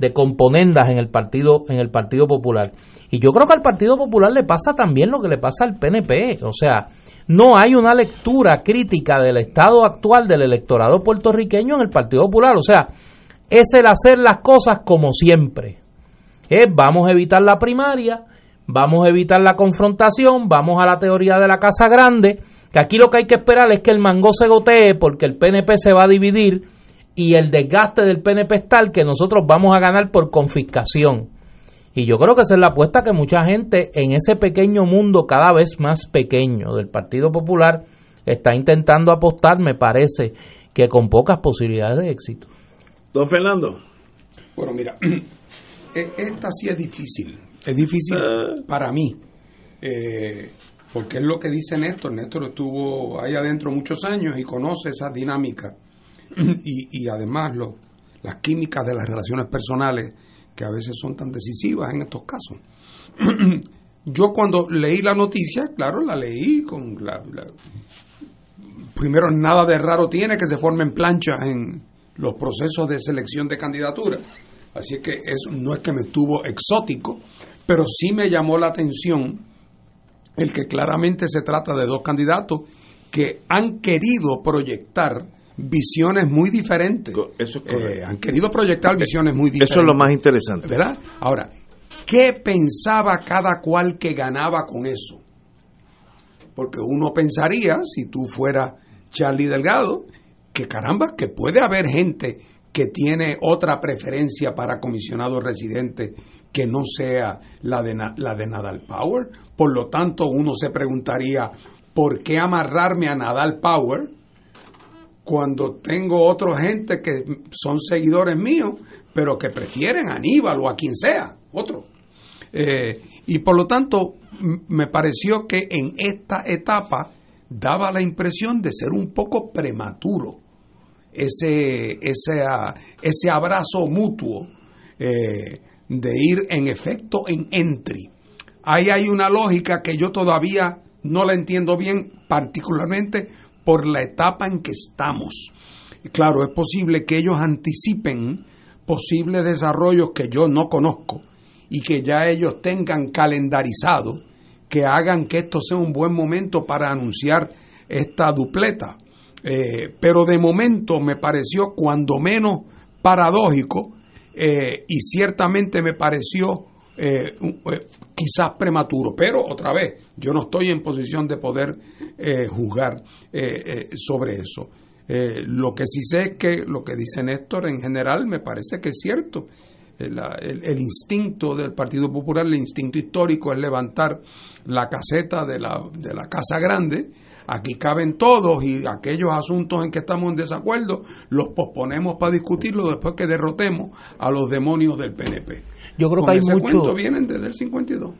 de componendas en el partido en el Partido Popular. Y yo creo que al Partido Popular le pasa también lo que le pasa al PNP, o sea, no hay una lectura crítica del estado actual del electorado puertorriqueño en el Partido Popular, o sea, es el hacer las cosas como siempre. Es vamos a evitar la primaria, vamos a evitar la confrontación, vamos a la teoría de la casa grande, que aquí lo que hay que esperar es que el mango se gotee porque el PNP se va a dividir y el desgaste del PNP es tal que nosotros vamos a ganar por confiscación. Y yo creo que esa es la apuesta que mucha gente en ese pequeño mundo cada vez más pequeño del Partido Popular está intentando apostar, me parece, que con pocas posibilidades de éxito. Don Fernando. Bueno, mira, e-, esta sí es difícil es difícil ah. para mí, eh, porque es lo que dice Néstor. Néstor estuvo ahí adentro muchos años y conoce esa dinámica y, y además lo, las químicas de las relaciones personales que a veces son tan decisivas en estos casos. Yo cuando leí la noticia, claro, la leí con primero nada de raro tiene que se formen planchas en los procesos de selección de candidatura. Así que eso no es que me estuvo exótico, pero sí me llamó la atención el que claramente se trata de dos candidatos que han querido proyectar visiones muy diferentes. Eso eh, han querido proyectar visiones muy diferentes. Eso es lo más interesante. ¿Verdad? Ahora, ¿qué pensaba cada cual que ganaba con eso? Porque uno pensaría, si tú fueras Charlie Delgado, que caramba, que puede haber gente que tiene otra preferencia para comisionado residente que no sea la de, la de Nadal Power. Por lo tanto, uno se preguntaría, ¿por qué amarrarme a Nadal Power cuando tengo otra gente que son seguidores míos, pero que prefieren a Aníbal o a quien sea, otro? Eh, y por lo tanto, me pareció que en esta etapa daba la impresión de ser un poco prematuro ese, ese, ese abrazo mutuo. Eh, de ir en efecto en entry. Ahí hay una lógica que yo todavía no la entiendo bien, particularmente por la etapa en que estamos. Claro, es posible que ellos anticipen posibles desarrollos que yo no conozco y que ya ellos tengan calendarizado, que hagan que esto sea un buen momento para anunciar esta dupleta. Eh, pero de momento me pareció cuando menos paradójico eh, y ciertamente me pareció eh, eh, quizás prematuro, pero otra vez, yo no estoy en posición de poder juzgar sobre eso. lo que sí sé es que lo que dice Néstor en general me parece que es cierto. El, el, instinto del Partido Popular, el instinto histórico es levantar la caseta de la, de la Casa Grande Aquí caben todos y aquellos asuntos en que estamos en desacuerdo los posponemos para discutirlo después que derrotemos a los demonios del PNP. Yo creo que hay mucho. vienen desde el 52.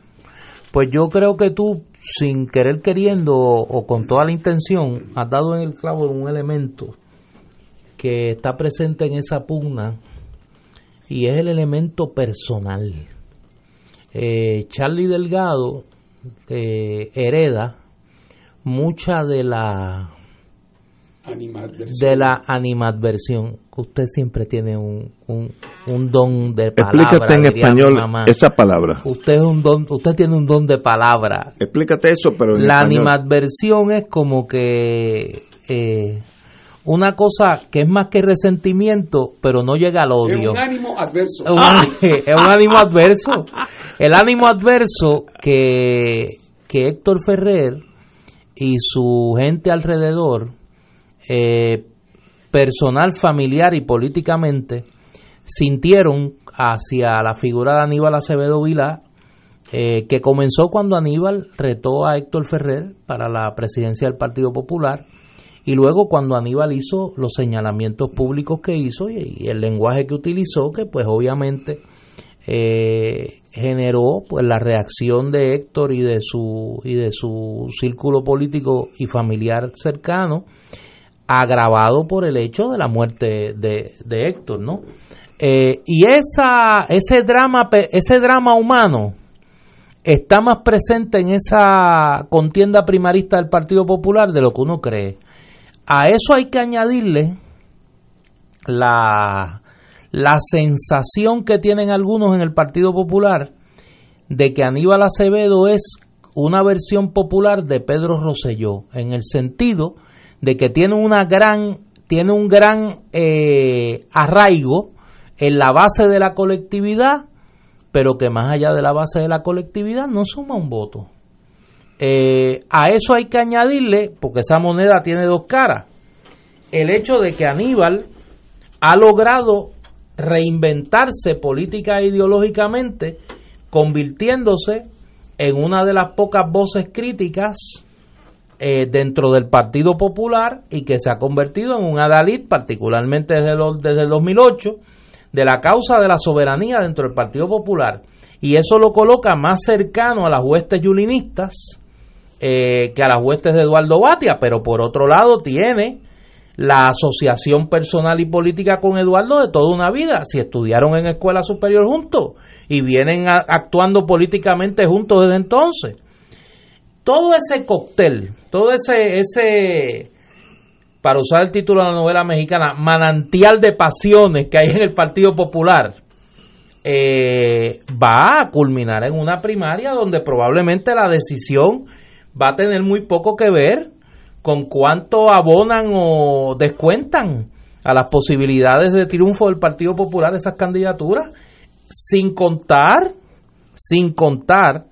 Pues yo creo que tú, sin querer queriendo o con toda la intención, has dado en el clavo de un elemento que está presente en esa pugna y es el elemento personal. Eh, Charlie Delgado eh, hereda mucha de la de la animadversión. Usted siempre tiene un, un, don de palabra. Explícate en español esa palabra. Usted es un don, usted tiene un don de palabra. Explícate eso, pero la animadversión es como que eh, una cosa que es más que resentimiento, pero no llega al odio. Es un ánimo adverso. Es un, ánimo adverso. El ánimo adverso que, que Héctor Ferrer y su gente alrededor eh, personal, familiar y políticamente sintieron hacia la figura de Aníbal Acevedo Vilá, eh, que comenzó cuando Aníbal retó a Héctor Ferrer para la presidencia del Partido Popular y luego cuando Aníbal hizo los señalamientos públicos que hizo y, el lenguaje que utilizó, que pues obviamente eh, generó pues la reacción de Héctor y de su y de su círculo político y familiar cercano agravado por el hecho de la muerte de, Héctor, ¿no? Eh, y esa, ese drama, ese drama humano está más presente en esa contienda primarista del Partido Popular de lo que uno cree. A eso hay que añadirle la, la sensación que tienen algunos en el Partido Popular de que Aníbal Acevedo es una versión popular de Pedro Rosselló, en el sentido de que tiene una gran tiene un gran eh, arraigo en la base de la colectividad, pero que más allá de la base de la colectividad no suma un voto. Eh, a eso hay que añadirle, porque esa moneda tiene dos caras, el hecho de que Aníbal ha logrado reinventarse política e ideológicamente, convirtiéndose en una de las pocas voces críticas eh, dentro del Partido Popular y que se ha convertido en un adalid, particularmente desde, desde el 2008, de la causa de la soberanía dentro del Partido Popular. Y eso lo coloca más cercano a las huestes yulinistas eh, que a las huestes de Eduardo Batia, pero por otro lado tiene la asociación personal y política con Eduardo de toda una vida, si estudiaron en escuela superior juntos y vienen actuando políticamente juntos desde entonces todo ese cóctel, todo ese, ese, para usar el título de la novela mexicana, manantial de pasiones que hay en el Partido Popular, eh, va a culminar en una primaria donde probablemente la decisión va a tener muy poco que ver con cuánto abonan o descuentan a las posibilidades de triunfo del Partido Popular esas candidaturas, sin contar, sin contar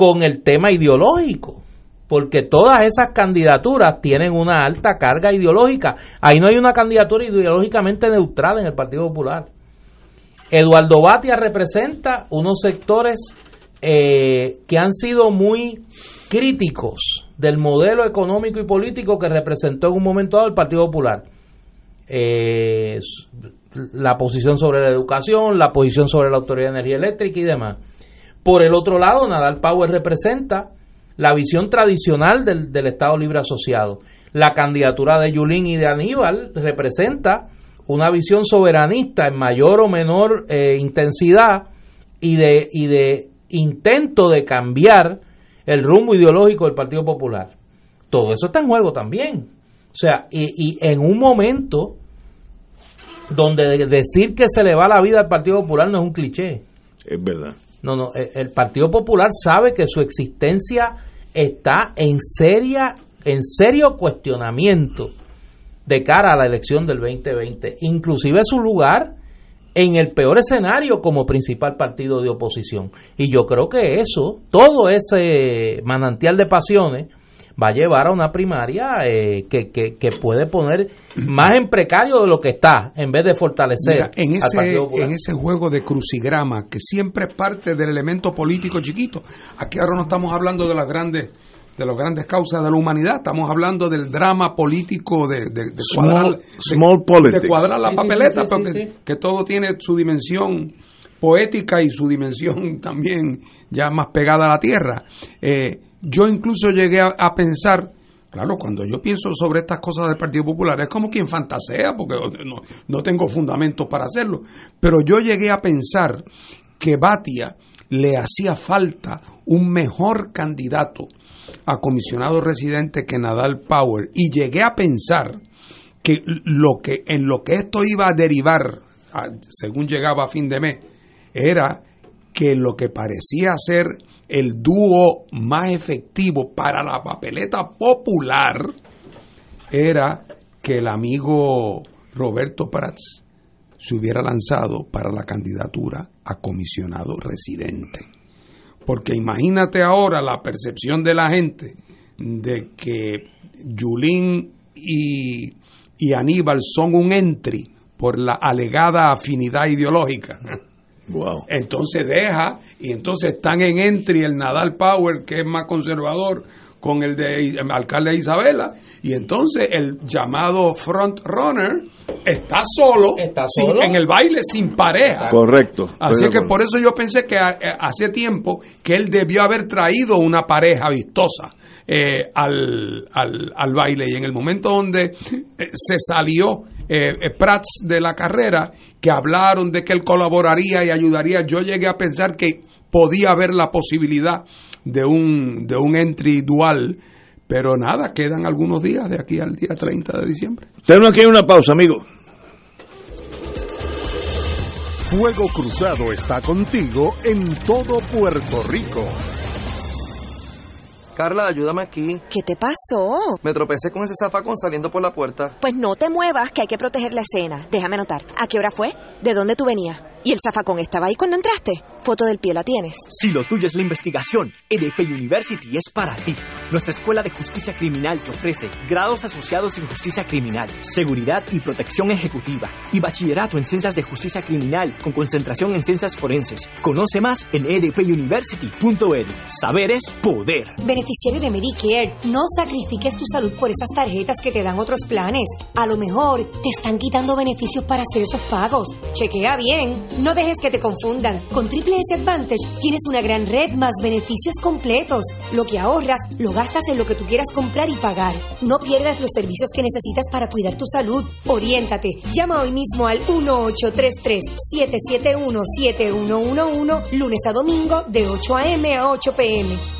con el tema ideológico, porque todas esas candidaturas tienen una alta carga ideológica. Ahí no hay una candidatura ideológicamente neutral en el Partido Popular. Eduardo Batia representa unos sectores eh, que han sido muy críticos del modelo económico y político que representó en un momento dado el Partido Popular. Eh, la posición sobre la educación, la posición sobre la Autoridad de Energía Eléctrica y demás. Por el otro lado, Nadal Power representa la visión tradicional del, Estado Libre Asociado. La candidatura de Yulín y de Aníbal representa una visión soberanista en mayor o menor eh, intensidad y de, y de intento de cambiar el rumbo ideológico del Partido Popular. Todo eso está en juego también. O sea, y, y en un momento donde decir que se le va la vida al Partido Popular no es un cliché. Es verdad. No, no, el Partido Popular sabe que su existencia está en seria en serio cuestionamiento de cara a la elección del 2020, inclusive su lugar en el peor escenario como principal partido de oposición. Y yo creo que eso, todo ese manantial de pasiones, va a llevar a una primaria eh, que, que, puede poner más en precario de lo que está, en vez de fortalecer en ese, En ese juego de crucigrama, que siempre es parte del elemento político chiquito, aquí ahora no estamos hablando de las grandes de las grandes causas de la humanidad, estamos hablando del drama político de, de, cuadrar, de, cuadrar la papeleta, porque que todo tiene su dimensión poética y su dimensión también ya más pegada a la tierra. Eh, yo incluso llegué a, pensar, claro, cuando yo pienso sobre estas cosas del Partido Popular, es como quien fantasea, porque no, no tengo fundamentos para hacerlo, pero yo llegué a pensar que Batia le hacía falta un mejor candidato a comisionado residente que Nadal Power. Y llegué a pensar que lo que en lo que esto iba a derivar según llegaba a fin de mes era que lo que parecía ser el dúo más efectivo para la papeleta popular era que el amigo Roberto Prats se hubiera lanzado para la candidatura a comisionado residente. Porque imagínate ahora la percepción de la gente de que Yulín y, y Aníbal son un entry por la alegada afinidad ideológica. Entonces deja, y entonces están en entry el Nadal Power, que es más conservador, con el de el alcalde de Isabela, y entonces el llamado front runner está solo, está en el baile sin pareja. Correcto. Así que por eso yo pensé que eh, hace tiempo que él debió haber traído una pareja vistosa. Eh, al, al, al, baile y en el momento donde eh, se salió eh, eh, Prats de la carrera que hablaron de que él colaboraría y ayudaría. Yo llegué a pensar que podía haber la posibilidad de un, de un entry dual. Pero nada, quedan algunos días de aquí al día 30 de diciembre. Tenemos aquí una pausa, amigo. Fuego Cruzado está contigo en todo Puerto Rico. Carla, ayúdame aquí. ¿Qué te pasó? Me tropecé con ese zafacón saliendo por la puerta. Pues no te muevas, que hay que proteger la escena. Déjame anotar. ¿A qué hora fue? ¿De dónde tú venías? ¿Y el zafacón estaba ahí cuando entraste? Foto del pie la tienes. Si lo tuyo es la investigación, EDP University es para ti. Nuestra escuela de justicia criminal te ofrece grados asociados en justicia criminal, seguridad y protección ejecutiva y bachillerato en ciencias de justicia criminal con concentración en ciencias forenses. Conoce más en edpuniversity.edu. Saber es poder. Beneficiario de Medicare, no sacrifiques tu salud por esas tarjetas que te dan otros planes. A lo mejor te están quitando beneficios para hacer esos pagos. Chequea bien. No dejes que te confundan. Con Triple S Advantage tienes una gran red más beneficios completos. Lo que ahorras, lo gastas en lo que tú quieras comprar y pagar. No pierdas los servicios que necesitas para cuidar tu salud. Oriéntate. Llama hoy mismo al 1833-771-7111, lunes a domingo, de 8 a.m. a 8 p.m.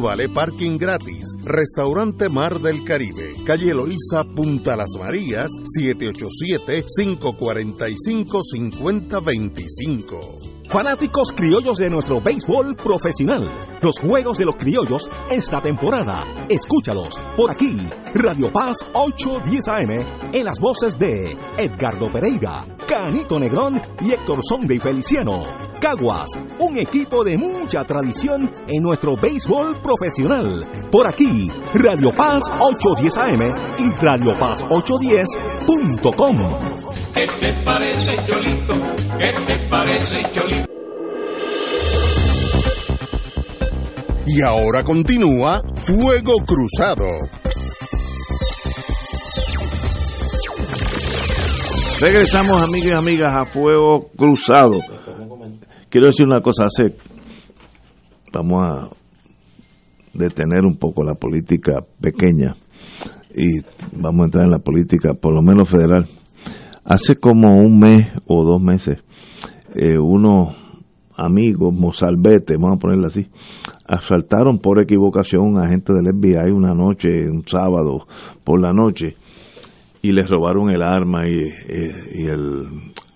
vale parking gratis. Restaurante Mar del Caribe, calle Loíza, Punta Las Marías, 787-545-5025. Fanáticos criollos de nuestro béisbol profesional. Los juegos de los criollos esta temporada. Escúchalos por aquí. Radio Paz 810 AM en las voces de Edgardo Pereira, Canito Negrón y Héctor Sonde y Feliciano. Caguas, un equipo de mucha tradición en nuestro béisbol profesional. Por aquí, Radio Paz 810 AM y Radio Paz 810.com. ¿Qué te parece, Cholito? ¿Qué te parece, Cholito? Y ahora continúa Fuego Cruzado. Regresamos, amigas y amigas, a Fuego Cruzado. Quiero decir una cosa, hace, vamos a detener un poco la política pequeña y vamos a entrar en la política, por lo menos federal. Hace como un mes o dos meses, eh, unos amigos, mozalbete, vamos a ponerlo así, asaltaron por equivocación a gente del FBI una noche, un sábado por la noche, y les robaron el arma y, y, el,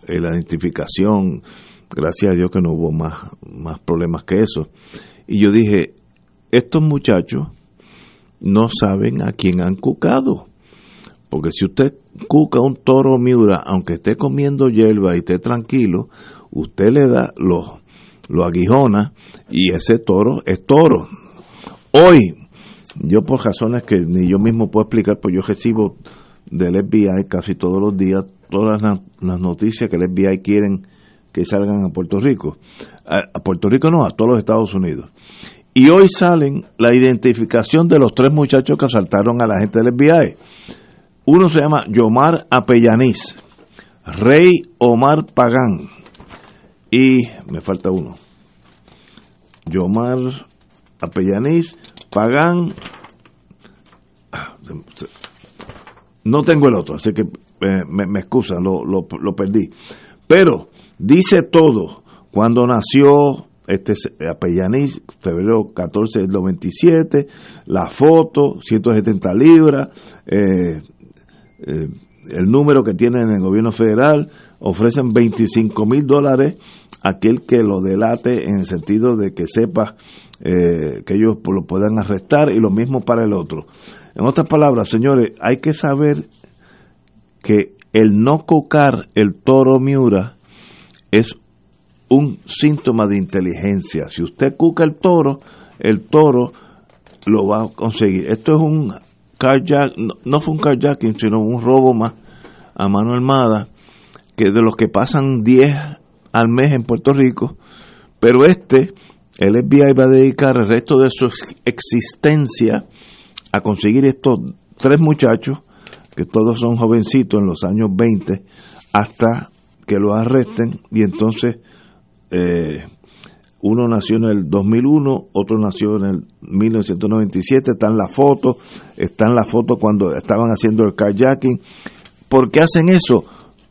la identificación. Gracias a Dios que no hubo más, más problemas que eso. Y yo dije, estos muchachos no saben a quién han cucado. Porque si usted cuca un toro miura, aunque esté comiendo hierba y esté tranquilo, usted le da los, lo aguijona y ese toro es toro. Hoy, yo por razones que ni yo mismo puedo explicar, pues yo recibo del FBI casi todos los días todas las, noticias que el FBI quieren que salgan a Puerto Rico. A, a Puerto Rico no, a todos los Estados Unidos. Y hoy salen la identificación de los tres muchachos que asaltaron a la gente del FBI. Uno se llama Yomar Apellaniz, Rey Omar Pagán y me falta uno. Yomar Apellaniz, Pagán. ah, No tengo el otro, así que eh, me, excusan, lo, lo, perdí. Pero dice todo. Cuando nació este Apellaniz, febrero 14 del 97, la foto, 170 libras, eh, eh, el número que tienen en el gobierno federal, ofrecen 25 mil dólares a aquel que lo delate en el sentido de que sepa eh, que ellos lo puedan arrestar y lo mismo para el otro. En otras palabras, señores, hay que saber que el no cocar el toro Miura es un síntoma de inteligencia. Si usted cuca el toro, el toro lo va a conseguir. Esto es un carjack, no, fue un carjacking, sino un robo más a mano armada, que de los que pasan 10 al mes en Puerto Rico, pero este, el FBI va a dedicar el resto de su ex- existencia a conseguir estos tres muchachos, que todos son jovencitos en los años 20, hasta que los arresten y entonces eh, uno nació en el 2001, otro nació en el 1997, están las fotos, están las fotos cuando estaban haciendo el carjacking. ¿Por qué hacen eso?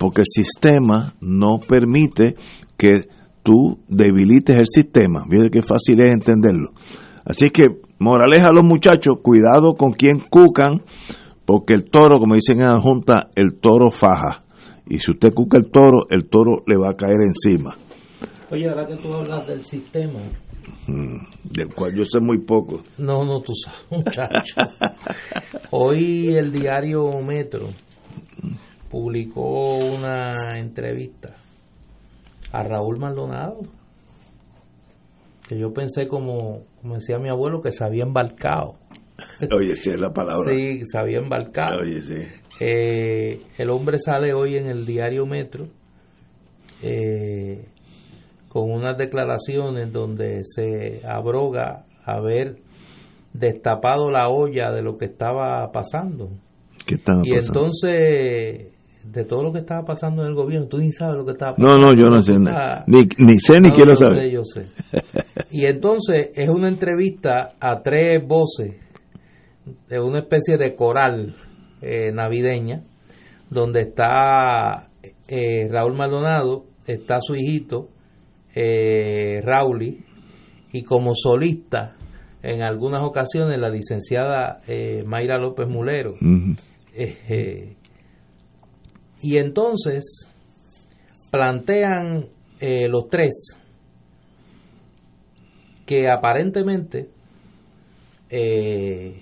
Porque el sistema no permite que tú debilites el sistema. Mire qué fácil es entenderlo. Así que, moraleja a los muchachos, cuidado con quien cucan, porque el toro, como dicen en la Junta, el toro faja. Y si usted cuca el toro, el toro le va a caer encima. Oye, ahora que tú hablas del sistema, Mm, del cual yo sé muy poco. no, no, tú sabes, muchacho. Hoy el diario Metro publicó una entrevista a Raúl Maldonado, que yo pensé como, como decía mi abuelo, que se había embarcado. Oye, esa es la palabra. Sí, se había embarcado. Oye, sí. Eh, el hombre sale hoy en el diario Metro eh, con unas declaraciones donde se abroga haber destapado la olla de lo que estaba pasando. ¿Qué y pasando? entonces, de todo lo que estaba pasando en el gobierno, tú ni sabes lo que estaba No, pasando. no, yo no sé nada. Ni, ni sé ni No, quiero yo saber. sé, yo sé. Y entonces es una entrevista a tres voces de una especie de coral eh, navideña, donde está eh, Raúl Maldonado, está su hijito, eh, Rauli, y como solista en algunas ocasiones la licenciada eh, Mayra López Mulero. Eh, y entonces plantean eh, los tres que aparentemente eh,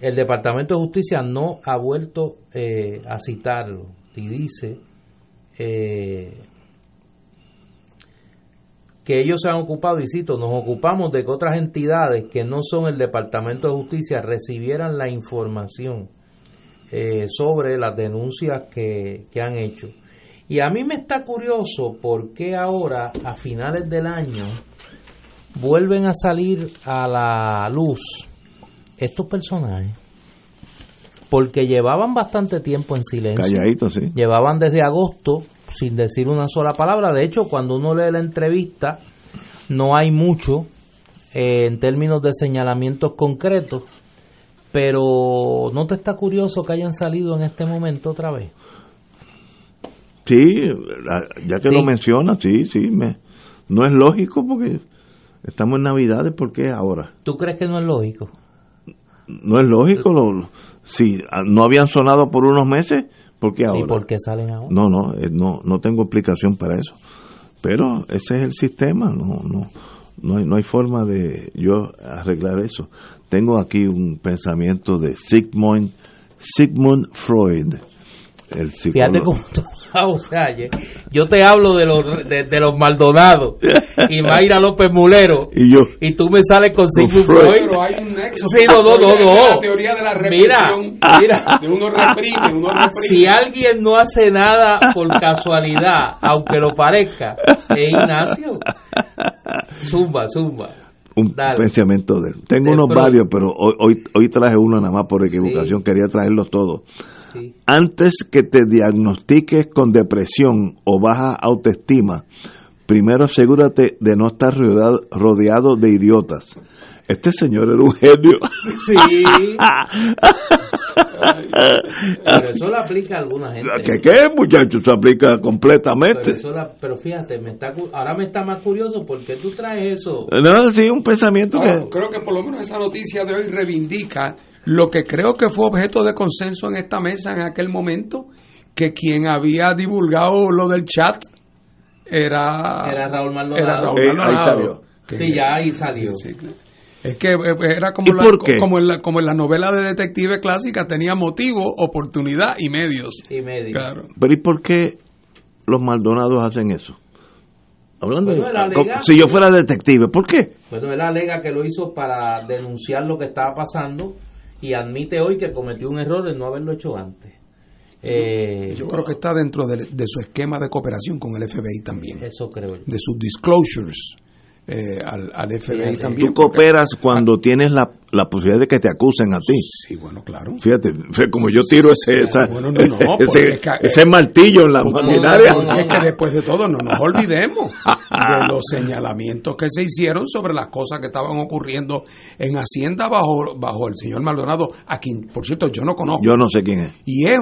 el Departamento de Justicia no ha vuelto eh, a citarlo. Y dice que ellos se han ocupado, y cito, nos ocupamos de que otras entidades que no son el Departamento de Justicia recibieran la información eh, sobre las denuncias que, que han hecho. Y a mí me está curioso por qué ahora, a finales del año, vuelven a salir a la luz estos personajes. Porque llevaban bastante tiempo en silencio. Calladito, sí. Llevaban desde agosto sin decir una sola palabra. De hecho, cuando uno lee la entrevista, no hay mucho eh, en términos de señalamientos concretos. Pero ¿no te está curioso que hayan salido en este momento otra vez? Sí, ya que Sí. lo menciona, sí, sí. Me, no es lógico porque estamos en Navidades, ¿por qué ahora? ¿Tú crees que no es lógico? No es lógico. Lo, si ah, no habían sonado por unos meses, ¿por qué ahora? ¿Y por qué salen ahora? No, no, eh, no, no tengo explicación para eso. Pero ese es el sistema, no, no, no hay, no hay forma de yo arreglar eso. Tengo aquí un pensamiento de Sigmund, Sigmund Freud, el Fíjate psicólogo. cómo tú o sea, yo te hablo de los de, de los Maldonados y Mayra López Mulero Y yo. y tú me sales con Sigmund Freud. Freud. Pero hay un nexo. Sí, no, no, no, no. La teoría de la Mira, represión. mira. De uno reprime, uno reprime. Si alguien no hace nada por casualidad, aunque lo parezca, es Ignacio. Zumba, zumba. Un Dale. pensamiento de él. Tengo De unos varios, pero hoy, hoy, hoy traje uno nada más por equivocación, quería traerlos todos. Sí. Antes que te diagnostiques con depresión o baja autoestima, primero asegúrate de no estar rodeado, rodeado de idiotas. Este señor era un genio. Sí. Pero eso lo aplica a alguna gente. ¿Qué qué, muchachos? Se aplica Pero, completamente. eso la- pero fíjate, me está, ahora me está más curioso ¿por qué tú traes eso? No, sí, un pensamiento Ahora, que... creo que por lo menos esa noticia de hoy reivindica lo que creo que fue objeto de consenso en esta mesa en aquel momento, que quien había divulgado lo del chat era, Era Raúl Maldonado. Era Raúl Eh, ahí Maldonado. salió. Que- Sí, ya ahí salió. Sí, sí, claro. Es que eh, era como, ¿Y la, como, en la, como en la novela de detective clásica, tenía motivo, oportunidad y medios. Y medio. Claro. Pero ¿y por qué los Maldonados hacen eso? Hablando Bueno, de- él alega- si yo fuera detective, ¿por qué? Bueno, él alega que lo hizo para denunciar lo que estaba pasando y admite hoy que cometió un error en no haberlo hecho antes. Eh, Yo creo que está dentro de, de su esquema de cooperación con el FBI también, eso creo yo. de sus disclosures eh, al, al FBI Fíjate. también. Tú cooperas cuando tienes la, la posibilidad de que te acusen a ti. Sí, bueno, claro. Fíjate, como yo tiro ese, esa- Bueno, no, no, porque ese, es que- ese martillo en la maquinaria. porque es que después de todo no nos olvidemos de los señalamientos que se hicieron sobre las cosas que estaban ocurriendo en Hacienda bajo, bajo el señor Maldonado, a quien, por cierto, yo no conozco. Yo no sé quién es. Y, es,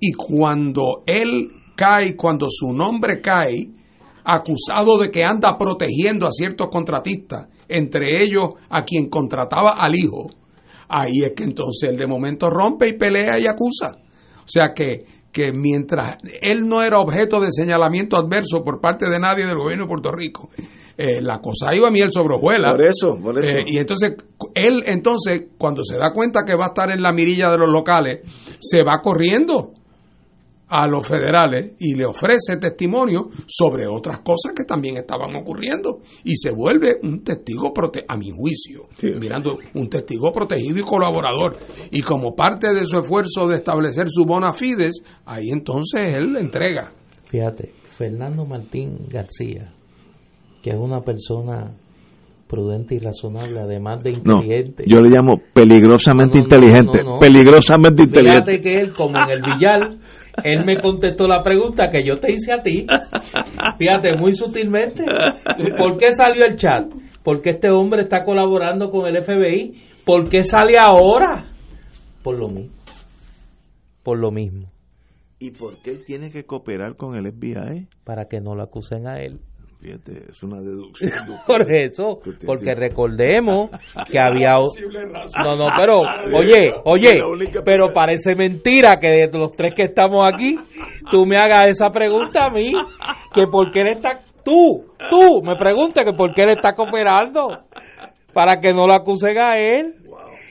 y cuando él cae, cuando su nombre cae, acusado de que anda protegiendo a ciertos contratistas, entre ellos a quien contrataba al hijo, ahí es que entonces él de momento rompe y pelea y acusa. O sea que, que mientras él no era objeto de señalamiento adverso por parte de nadie del gobierno de Puerto Rico, eh, la cosa iba a miel sobre hojuelas. Por eso, por eso. Eh, y entonces, él entonces, cuando se da cuenta que va a estar en la mirilla de los locales, se va corriendo a los federales y le ofrece testimonio sobre otras cosas que también estaban ocurriendo y se vuelve un testigo prote a mi juicio mirando un testigo protegido y colaborador y como parte de su esfuerzo de establecer su bona fides ahí entonces él le entrega Fíjate, Fernando Martín García, que es una persona prudente y razonable, además de No, inteligente. yo le llamo peligrosamente No, no, no, inteligente. no, no. Peligrosamente inteligente. Fíjate que él, como en el billar, él me contestó la pregunta que yo te hice a ti. Fíjate, muy sutilmente. ¿Por qué salió el chat? ¿Por qué este hombre está colaborando con el FBI? ¿Por qué sale ahora? Por lo mismo. Por lo mismo. ¿Y por qué él tiene que cooperar con el FBI? Para que no lo acusen a él. Fíjate, es una deducción. Por eso, porque recordemos que había... No, no, pero, oye, oye, pero parece mentira que de los tres que estamos aquí, tú me hagas esa pregunta a mí, que por qué él está... Tú, tú, me preguntas que por qué él está cooperando, para que no lo acusen a él.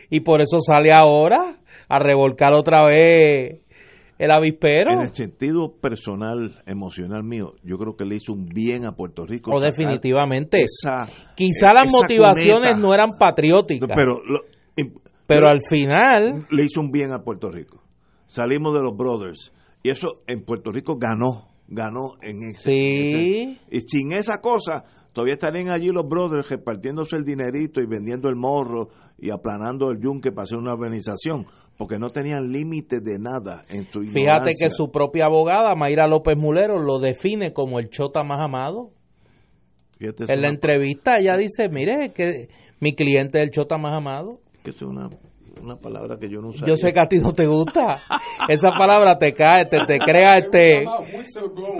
Y por eso sale ahora a revolcar otra vez el avispero. En el sentido personal, emocional mío, yo creo que le hizo un bien a Puerto Rico. O sacar definitivamente. esa- Quizá las esa motivaciones no eran patrióticas. Pero, lo- Pero al final, le hizo un bien a Puerto Rico. Salimos de los brothers. Y eso en Puerto Rico ganó, ganó en ese. Sí. ese- y sin esa cosa, todavía estarían allí los brothers repartiéndose el dinerito y vendiendo el morro y aplanando el yunque para hacer una organización. Porque no tenían límite de nada en su fíjate ignorancia. que su propia abogada, Mayra López Mulero, lo define como el chota más amado. Fíjate, En la una- entrevista ella dice, mire, que mi cliente es el chota más amado. que es una, una palabra que yo no usaría. Yo sé que a ti no te gusta. Esa palabra te cae, te, te crea este...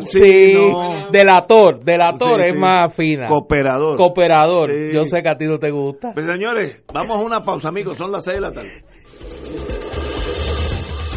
Sí, no. delator, delator Sí, es sí. más fina. Cooperador. Cooperador. Yo sé que a ti no te gusta. Pues señores, vamos a una pausa, amigos. Son las 6 de la tarde.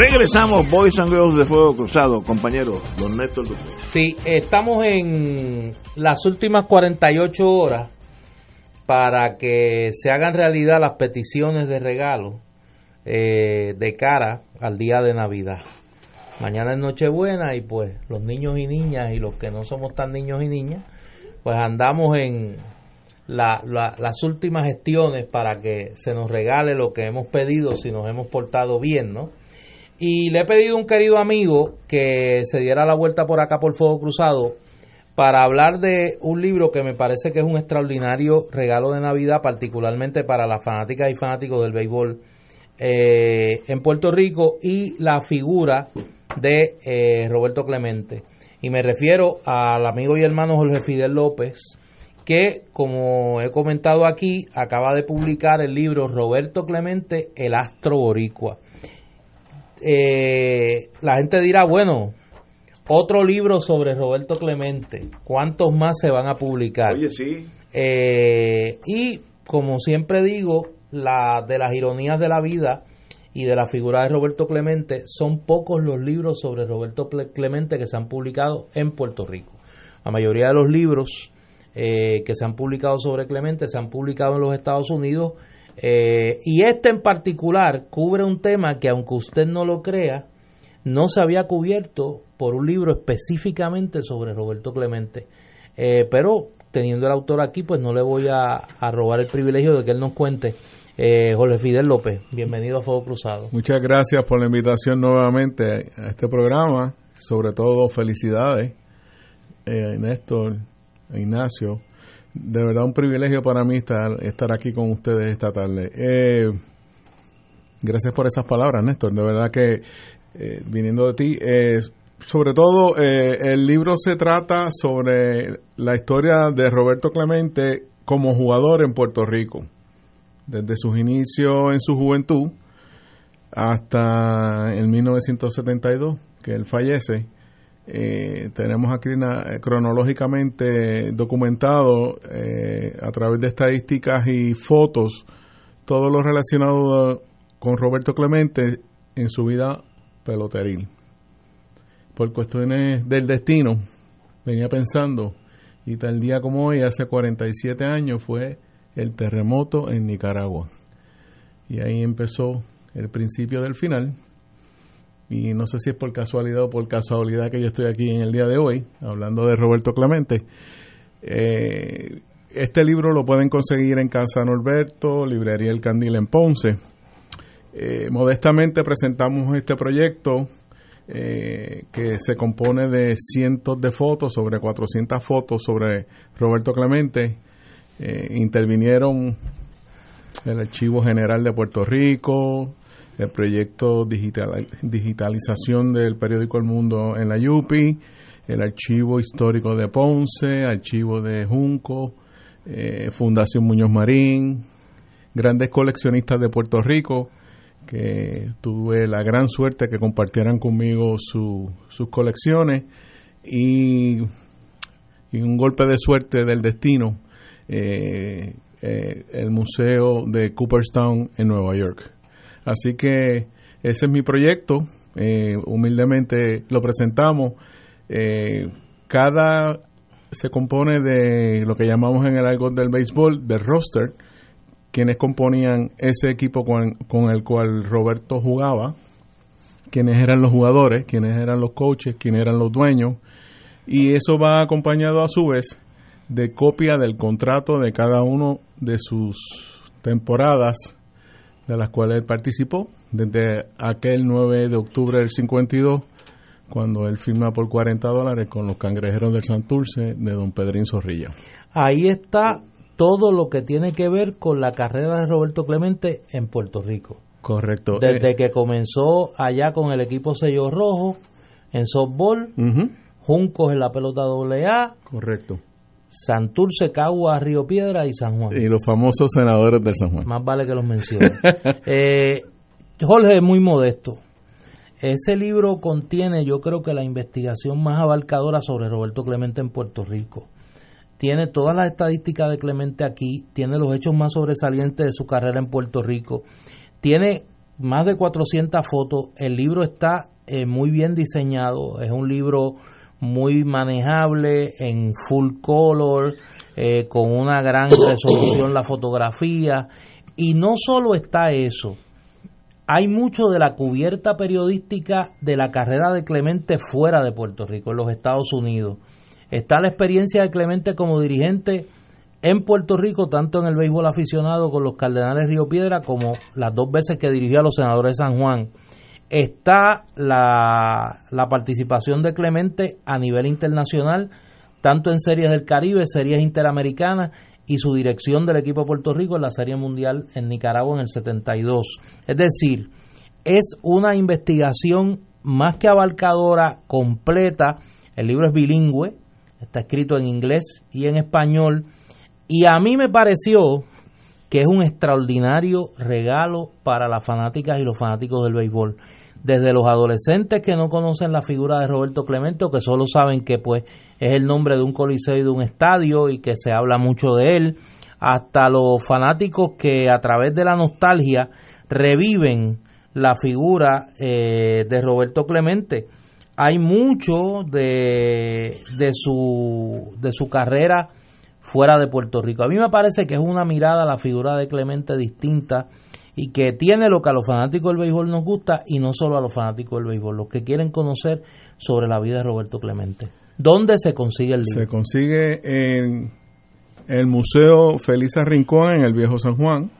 Regresamos, Boys and Girls de Fuego Cruzado, compañero, don Néstor. Sí, estamos en las últimas 48 horas para que se hagan realidad las peticiones de regalo eh, de cara al día de Navidad. Mañana es Nochebuena y pues los niños y niñas y los que no somos tan niños y niñas, pues andamos en la- la- las últimas gestiones para que se nos regale lo que hemos pedido si nos hemos portado bien, ¿no? Y le he pedido a un querido amigo que se diera la vuelta por acá por Fuego Cruzado para hablar de un libro que me parece que es un extraordinario regalo de Navidad, particularmente para las fanáticas y fanáticos del béisbol eh, en Puerto Rico y la figura de eh, Roberto Clemente. Y me refiero al amigo y hermano Jorge Fidel López, que, como he comentado aquí, acaba de publicar el libro Roberto Clemente, El Astro Boricua. Eh, la gente dirá, bueno, otro libro sobre Roberto Clemente, ¿cuántos más se van a publicar? Oye, sí. Eh, y como siempre digo, la, de las ironías de la vida y de la figura de Roberto Clemente, son pocos los libros sobre Roberto Clemente que se han publicado en Puerto Rico. La mayoría de los libros eh, que se han publicado sobre Clemente se han publicado en los Estados Unidos eh, y este en particular cubre un tema que aunque usted no lo crea, no se había cubierto por un libro específicamente sobre Roberto Clemente. Eh, pero teniendo el autor aquí, pues no le voy a, robar el privilegio de que él nos cuente. Eh, Jorge Fidel López, bienvenido a Fuego Cruzado. Muchas gracias por la invitación nuevamente a este programa. Sobre todo, felicidades, eh, Néstor, Ignacio. De verdad, un privilegio para mí estar, estar aquí con ustedes esta tarde. Eh, gracias por esas palabras, Néstor. De verdad que, eh, viniendo de ti, eh, sobre todo, eh, el libro se trata sobre la historia de Roberto Clemente como jugador en Puerto Rico desde sus inicios en su juventud hasta el 1972, que él fallece, eh, tenemos aquí eh, cronológicamente documentado eh, a través de estadísticas y fotos todo lo relacionado con Roberto Clemente en su vida peloteril. Por cuestiones del destino, venía pensando, y tal día como hoy, hace 47 años, fue el terremoto en Nicaragua. Y ahí empezó el principio del final. Y no sé si es por casualidad o por casualidad que yo estoy aquí en el día de hoy, hablando de Roberto Clemente. Eh, este libro lo pueden conseguir en Casa Norberto, Librería El Candil en Ponce. Eh, modestamente presentamos este proyecto eh, que se compone de cientos de fotos, sobre 400 fotos sobre Roberto Clemente. Intervinieron el Archivo General de Puerto Rico, el proyecto digital, digitalización del periódico El Mundo en la YUPI, el Archivo Histórico de Ponce, Archivo de Junco, eh, Fundación Muñoz Marín, grandes coleccionistas de Puerto Rico que tuve la gran suerte que compartieran conmigo su- sus colecciones y, un golpe de suerte del destino eh, eh, el museo de Cooperstown en Nueva York. Así que ese es mi proyecto. eh, humildemente lo presentamos. Eh, cada se compone de lo que llamamos en el argot del béisbol, del roster, quienes componían ese equipo con, con el cual Roberto jugaba, quienes eran los jugadores, quienes eran los coaches, quienes eran los dueños, y eso va acompañado a su vez de copia del contrato de cada uno de sus temporadas de las cuales él participó, desde aquel 9 de octubre del 52, cuando él firma por 40 dólares con los cangrejeros del Santurce de don Pedrín Zorrilla. Ahí está todo lo que tiene que ver con la carrera de Roberto Clemente en Puerto Rico. Correcto. Desde Eh, que comenzó allá con el equipo sello rojo en softball, ujú, Juncos en la pelota AA, correcto. Santurce, Cagua, Río Piedra y San Juan. Y los famosos senadores del San Juan. Más vale que los mencione. Eh, Jorge es muy modesto. Ese libro contiene, yo creo que la investigación más abarcadora sobre Roberto Clemente en Puerto Rico. Tiene todas las estadísticas de Clemente aquí, tiene los hechos más sobresalientes de su carrera en Puerto Rico, tiene más de 400 fotos, el libro está eh, muy bien diseñado, es un libro muy manejable en full color, eh, con una gran resolución la fotografía, y no solo está eso, hay mucho de la cubierta periodística de la carrera de Clemente fuera de Puerto Rico, en los Estados Unidos. Está la experiencia de Clemente como dirigente en Puerto Rico, tanto en el béisbol aficionado con los Cardenales Río Piedra, como las dos veces que dirigió a los senadores de San Juan. Está la, la participación de Clemente a nivel internacional, tanto en series del Caribe, series interamericanas, y su dirección del equipo de Puerto Rico en la Serie Mundial en Nicaragua en el 72. Es decir, es una investigación más que abarcadora, completa. El libro es bilingüe, está escrito en inglés y en español. Y a mí me pareció que es un extraordinario regalo para las fanáticas y los fanáticos del béisbol. Desde los adolescentes que no conocen la figura de Roberto Clemente o que solo saben que pues es el nombre de un coliseo y de un estadio y que se habla mucho de él, hasta los fanáticos que a través de la nostalgia reviven la figura eh, de Roberto Clemente. Hay mucho de, de, su, de su carrera fuera de Puerto Rico. A mí me parece que es una mirada a la figura de Clemente distinta y que tiene lo que a los fanáticos del béisbol nos gusta y no solo a los fanáticos del béisbol, los que quieren conocer sobre la vida de Roberto Clemente. ¿Dónde se consigue el libro? Se consigue en el Museo Felisa Rincón en el Viejo San Juan,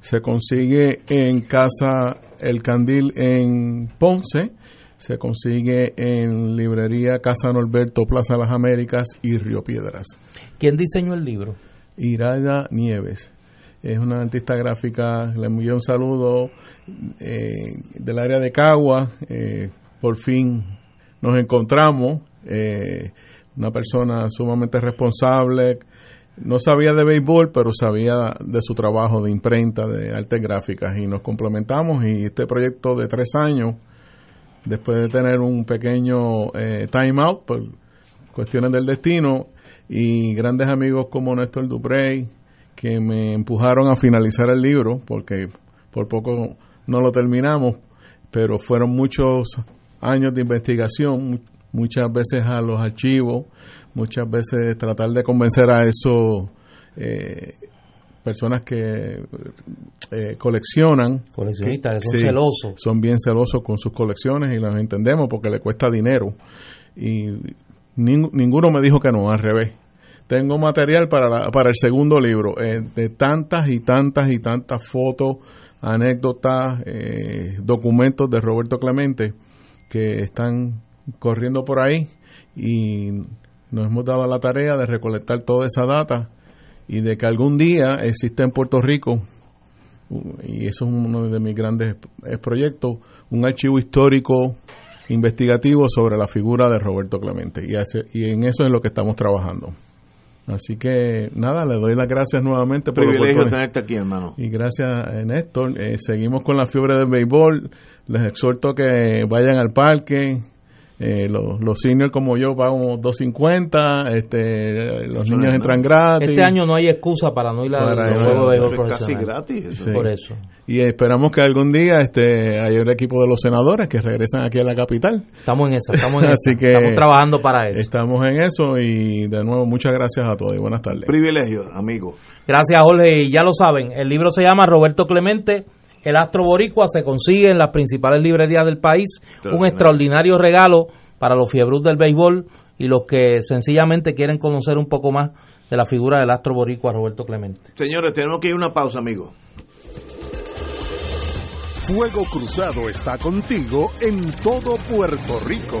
se consigue en Casa El Candil en Ponce, se consigue en Librería Casa Norberto, Plaza Las Américas y Río Piedras. ¿Quién diseñó el libro? Iraida Nieves. Es una artista gráfica, le envío un saludo eh, del área de Cagua. eh, por fin nos encontramos. eh, una persona sumamente responsable. No sabía de béisbol, pero sabía de su trabajo de imprenta, de artes gráficas. Y nos complementamos. Y este proyecto de tres años después de tener un pequeño time out por cuestiones del destino y grandes amigos como Néstor Duprey que me empujaron a finalizar el libro porque por poco no lo terminamos, pero fueron muchos años de investigación, muchas veces a los archivos, muchas veces tratar de convencer a esos eh, personas que eh, coleccionan. Coleccionistas, que son celosos. Son bien celosos con sus colecciones y los entendemos porque le cuesta dinero. Y ninguno me dijo que no, al revés. Tengo material para, para el segundo libro, eh, de tantas y tantas y tantas fotos, anécdotas, eh, documentos de Roberto Clemente que están corriendo por ahí y nos hemos dado la tarea de recolectar toda esa data y de que algún día existe en Puerto Rico, y eso es uno de mis grandes eh, proyectos, un archivo histórico investigativo sobre la figura de Roberto Clemente. Y, y en eso es lo que estamos trabajando. Así que nada, le doy las gracias nuevamente por privilegio tenerte aquí, hermano. Y gracias, eh, Néstor. Eh, seguimos con la fiebre del béisbol. Les exhorto que vayan al parque, eh, los, los seniors como yo pagamos 250, este, los niños entran gratis. Este año no hay excusa para no ir a los juegos de casi gratis. Por eso. Y esperamos que algún día este haya el equipo de los senadores que regresan aquí a la capital. Estamos en eso, estamos en Así que estamos trabajando para eso. Estamos en eso y de nuevo muchas gracias a todos y buenas tardes. Privilegio, amigo. Gracias, Jorge. Y ya lo saben, el libro se llama Roberto Clemente el Astro Boricua se consigue en las principales librerías del país. Un extraordinario regalo para los fiebrus del béisbol y los que sencillamente quieren conocer un poco más de la figura del Astro Boricua Roberto Clemente. Señores, tenemos que ir a una pausa, amigo. Fuego Cruzado está contigo en todo Puerto Rico.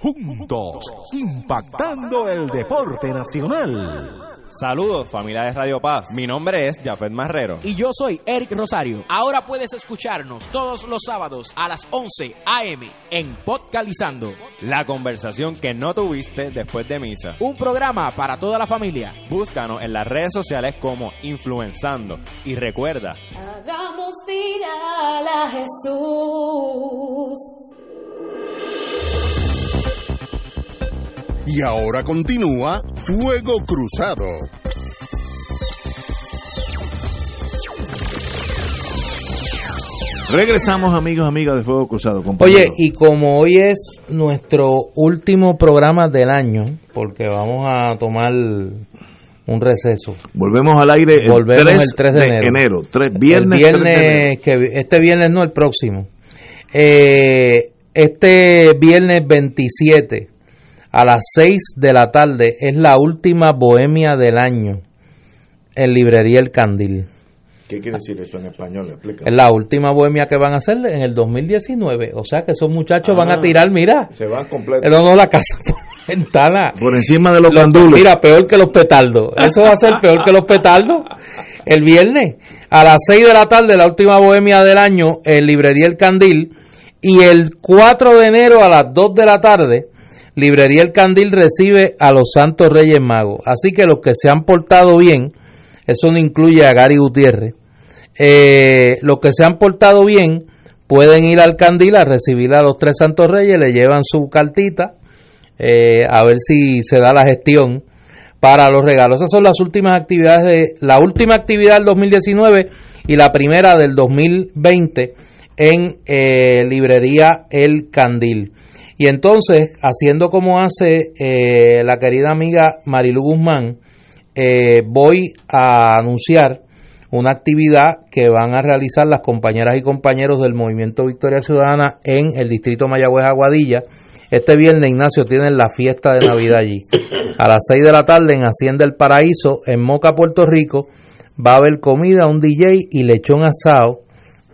juntos, impactando el deporte nacional. Saludos familia de Radio Paz, mi nombre es Jafet Marrero. Y yo soy Eric Rosario. Ahora puedes escucharnos todos los sábados a las 11 a.m. en Podcalizando. La conversación que no tuviste después de misa. Un programa para toda la familia. Búscanos en las redes sociales como Influenzando. Y recuerda, hagamos viral a Jesús. Y ahora continúa Fuego Cruzado. Regresamos amigos, amigas de Fuego Cruzado. Oye, y como hoy es nuestro último programa del año, porque vamos a tomar un receso. Volvemos al aire el, Volvemos 3, el 3 de, enero. viernes, viernes Que, este viernes no, el próximo. Eh, este viernes 27 a las 6 de la tarde es la última bohemia del año en Librería El Candil. ¿Qué quiere decir eso en español? Explica. Es la última bohemia que van a hacer en el 2019. O sea que esos muchachos van a Ah. tirar, mira, Se van completos. no, no, la casa por la ventana. Por encima de los Los- gandules. Mira, peor que los petardos. Eso va a ser peor que los petardos. El viernes, a las 6 de la tarde, la última bohemia del año, en Librería El Candil. Y el 4 de enero, a las 2 de la tarde, Librería El Candil recibe a los Santos Reyes Magos. Así que los que se han portado bien, eso no incluye a Gary Gutiérrez, eh, los que se han portado bien pueden ir al Candil a recibir a los tres Santos Reyes, le llevan su cartita, eh, a ver si se da la gestión para los regalos. Esas son las últimas actividades de la última actividad del 2019 y la primera del 2020 en eh, librería El Candil. Y entonces, haciendo como hace eh, la querida amiga Marilu Guzmán, eh, voy a anunciar una actividad que van a realizar las compañeras y compañeros del Movimiento Victoria Ciudadana en el distrito Mayagüez Aguadilla. Este viernes, Ignacio, tienen la fiesta de Navidad allí. A las 6 de la tarde en Hacienda El Paraíso, en Moca, Puerto Rico, va a haber comida, un DJ y lechón asado.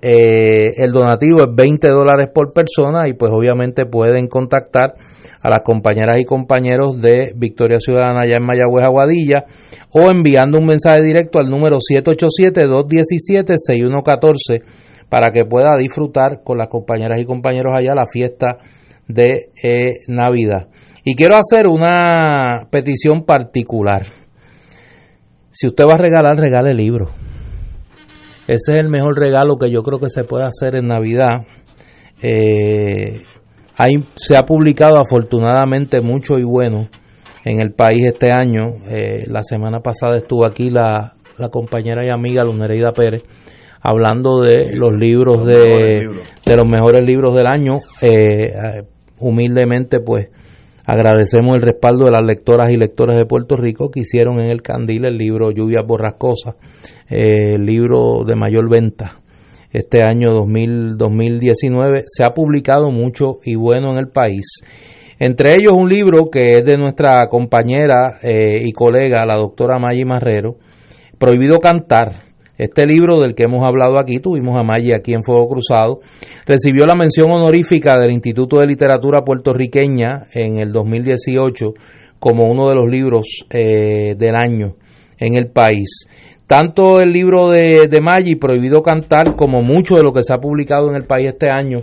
Eh, el donativo es 20 dólares por persona y pues obviamente pueden contactar a las compañeras y compañeros de Victoria Ciudadana allá en Mayagüez Aguadilla o enviando un mensaje directo al número 787-217-6114 para que pueda disfrutar con las compañeras y compañeros allá la fiesta de eh, Navidad. Y quiero hacer una petición particular. Si usted va a regalar, regale libros. Ese es el mejor regalo que yo creo que se puede hacer en Navidad. Eh, hay, se ha publicado afortunadamente mucho y bueno en el país este año. Eh, la semana pasada estuvo aquí la, la compañera y amiga Lunereida Pérez hablando de los libros de, mejores libros. de los mejores libros del año. Eh, eh, humildemente, pues agradecemos el respaldo de las lectoras y lectores de Puerto Rico que hicieron en el Candil el libro Lluvias Borrascosas, eh, el libro de mayor venta este año 2000, 2019. Se ha publicado mucho y bueno en el país. Entre ellos un libro que es de nuestra compañera eh, y colega, la doctora Maggie Marrero, Prohibido Cantar. Este libro del que hemos hablado aquí, tuvimos a Maggie aquí en Fuego Cruzado, recibió la mención honorífica del Instituto de Literatura Puertorriqueña en el 2018 como uno de los libros eh, del año en el país. Tanto el libro de, de Maggi, Prohibido Cantar, como mucho de lo que se ha publicado en el país este año,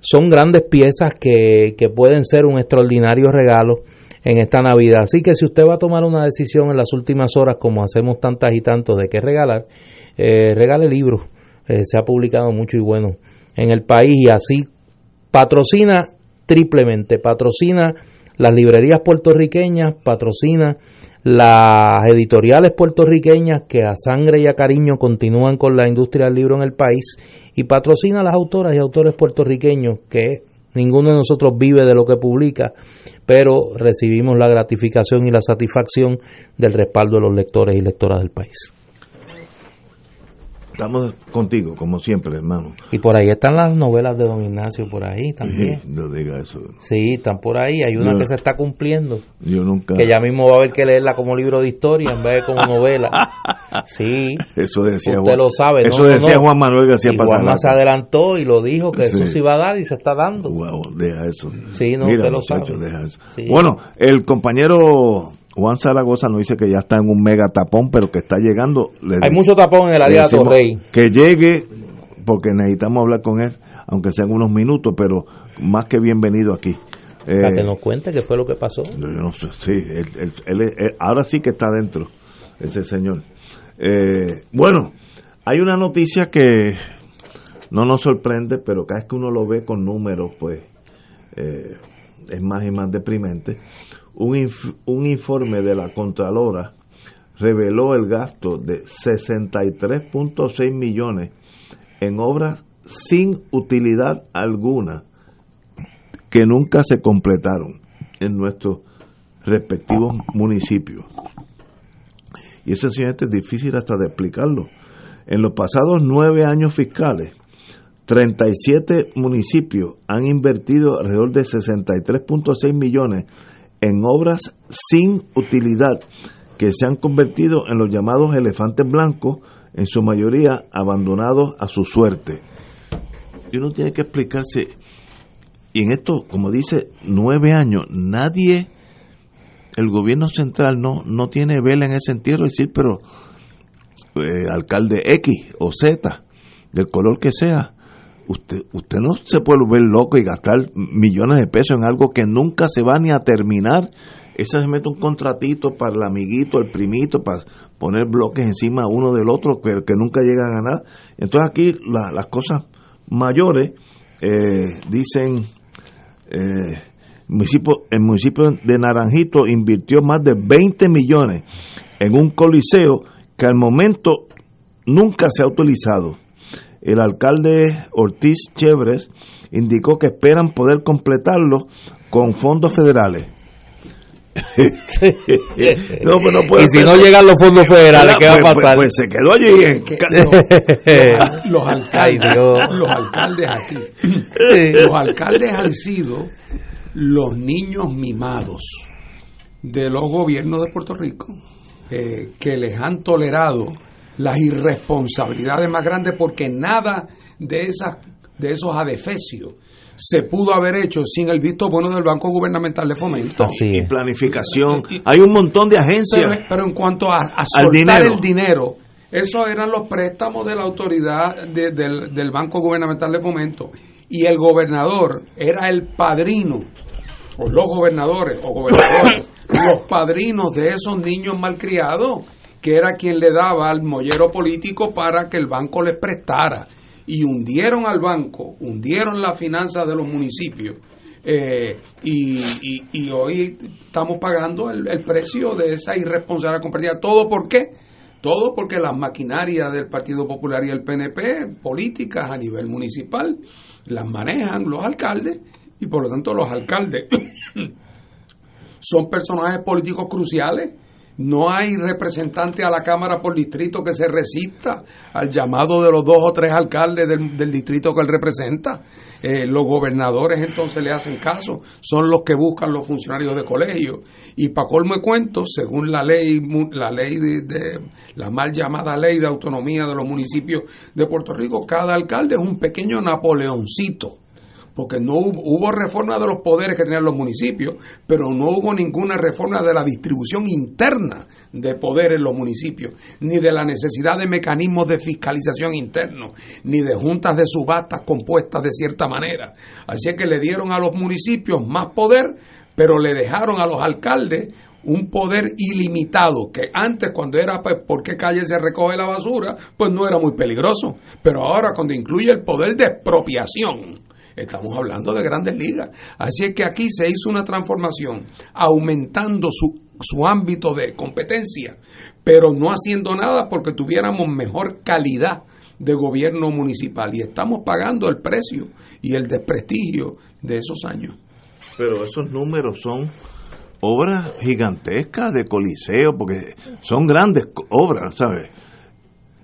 son grandes piezas que, que pueden ser un extraordinario regalo en esta Navidad. Así que si usted va a tomar una decisión en las últimas horas, como hacemos tantas y tantos de qué regalar, eh, regale libros. Eh, se ha publicado mucho y bueno en el país y así patrocina triplemente, patrocina las librerías puertorriqueñas, patrocina las editoriales puertorriqueñas que a sangre y a cariño continúan con la industria del libro en el país y patrocina a las autoras y autores puertorriqueños que ninguno de nosotros vive de lo que publica, pero recibimos la gratificación y la satisfacción del respaldo de los lectores y lectoras del país. Estamos contigo, como siempre, hermano. Y por ahí están las novelas de don Ignacio, por ahí también. No diga eso. Sí, están por ahí. Hay una Yo- que se está cumpliendo. Yo nunca. Que ya mismo va a haber que leerla como libro de historia en vez de como novela. Sí. Eso decía Usted Juan- lo sabe. Eso no, decía no. Juan Manuel García Pasalata. se adelantó y lo dijo que eso se iba a dar y se está dando. Wow, deja eso. Sí, no, Mira, usted lo muchacho, sabe. deja eso. Sí. Bueno, el compañero Juan Zaragoza nos dice que ya está en un mega tapón, pero que está llegando. Le Hay mucho tapón en el área de Torrey. Que llegue, porque necesitamos hablar con él, aunque sean unos minutos, pero más que bienvenido aquí. Para Eh, que nos cuente qué fue lo que pasó. yo no sé, sí, él- él- él es- él- ahora sí que está dentro, ese señor. Eh, bueno, hay una noticia que no nos sorprende, pero cada vez que uno lo ve con números, pues eh, es más y más deprimente. Un, un informe de la Contralora reveló el gasto de 63.6 millones en obras sin utilidad alguna que nunca se completaron en nuestros respectivos municipios. Y eso es difícil hasta de explicarlo. En los pasados nueve años fiscales, 37 municipios han invertido alrededor de 63.6 millones en obras sin utilidad que se han convertido en los llamados elefantes blancos, en su mayoría abandonados a su suerte. Y uno tiene que explicarse, y en esto, como dice, nueve años, nadie, el gobierno central no, no tiene vela en ese entierro, decir, pero eh, alcalde X o Z, del color que sea, usted, usted no se puede volver loco y gastar millones de pesos en algo que nunca se va ni a terminar. Ese se mete un contratito para el amiguito, el primito, para poner bloques encima uno del otro que, que nunca llega a ganar. Entonces aquí la- las cosas mayores eh, dicen, eh, municipio, el municipio de Naranjito invirtió más de 20 millones en un coliseo que al momento nunca se ha utilizado. El alcalde Ortiz Chévres indicó que esperan poder completarlo con fondos federales. No, pues no puede y si ser. no llegan los fondos federales, ¿qué va a Pues- pues- pasar? Pues, se quedó allí. en los, los alcaldes, los alcaldes aquí, los alcaldes han sido los niños mimados de los gobiernos de Puerto Rico eh, que les han tolerado las irresponsabilidades más grandes porque nada de esas de esos adefesios se pudo haber hecho sin el visto bueno del Banco Gubernamental de Fomento. y planificación. Hay un montón de agencias. Pero, pero en cuanto a, a soltar dinero. el dinero, esos eran los préstamos de la autoridad de- del, del Banco Gubernamental de Fomento. Y el gobernador era el padrino, o los gobernadores, o gobernadores, los padrinos de esos niños malcriados, que era quien le daba al mollero político para que el banco les prestara. Y hundieron al banco, hundieron las finanzas de los municipios. Eh, y, hoy estamos pagando el, el precio de esa irresponsabilidad compartida. ¿Todo por qué? Todo porque las maquinarias del Partido Popular y el PNP, políticas a nivel municipal, las manejan los alcaldes y por lo tanto los alcaldes son personajes políticos cruciales. No hay representante a la Cámara por distrito que se resista al llamado de los dos o tres alcaldes del, distrito que él representa. Eh, los gobernadores entonces le hacen caso, son los que buscan los funcionarios de colegio. Y para colmo de cuentos, según la ley, la ley de, de- la mal llamada ley de autonomía de los municipios de Puerto Rico, cada alcalde es un pequeño Napoleoncito porque no hubo, hubo reforma de los poderes que tenían los municipios, pero no hubo ninguna reforma de la distribución interna de poder en los municipios, ni de la necesidad de mecanismos de fiscalización internos, ni de juntas de subastas compuestas de cierta manera. Así es que le dieron a los municipios más poder, pero le dejaron a los alcaldes un poder ilimitado, que antes cuando era pues, por qué calle se recoge la basura, pues no era muy peligroso, pero ahora cuando incluye el poder de expropiación, Estamos hablando de grandes ligas. Así es que aquí se hizo una transformación, aumentando su, su ámbito de competencia, pero no haciendo nada porque tuviéramos mejor calidad de gobierno municipal. Y estamos pagando el precio y el desprestigio de esos años. Pero esos números son obras gigantescas de coliseo, porque son grandes obras, ¿sabes?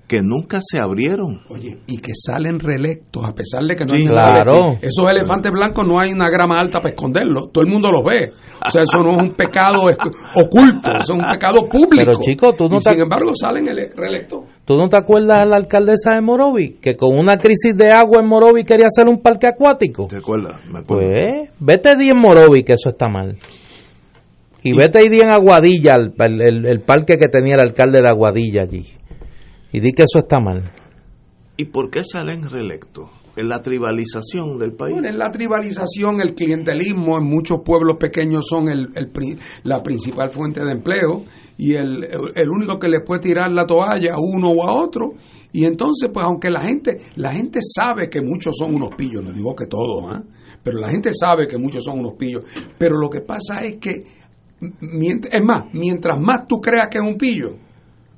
Que nunca se abrieron. Oye, y que salen reelectos, a pesar de que no Sí, hay claro. Esos elefantes blancos no hay una grama alta para esconderlos, todo el mundo los ve. O sea, eso no es un pecado oculto, eso es un pecado público. Pero, chico, tú no Y te- sin embargo salen ele- reelectos. ¿Tú no te acuerdas de la alcaldesa de Morovi? Que con una crisis de agua en Morovi quería hacer un parque acuático. ¿Te acuerdas? Me acuerdo. Pues, vete di en Morovi, que eso está mal. Y vete y di en Aguadilla, el, el- el- el parque que tenía el alcalde de Aguadilla allí. Y di que eso está mal. ¿Y por qué salen reelectos? En la tribalización del país. Bueno, en la tribalización, el clientelismo en muchos pueblos pequeños son el, el la principal fuente de empleo y el, el único que les puede tirar la toalla a uno o a otro. Y entonces, pues aunque la gente, la gente sabe que muchos son unos pillos, no digo que todos, ¿ah? pero la gente sabe que muchos son unos pillos. Pero lo que pasa es que, es más, mientras más tú creas que es un pillo,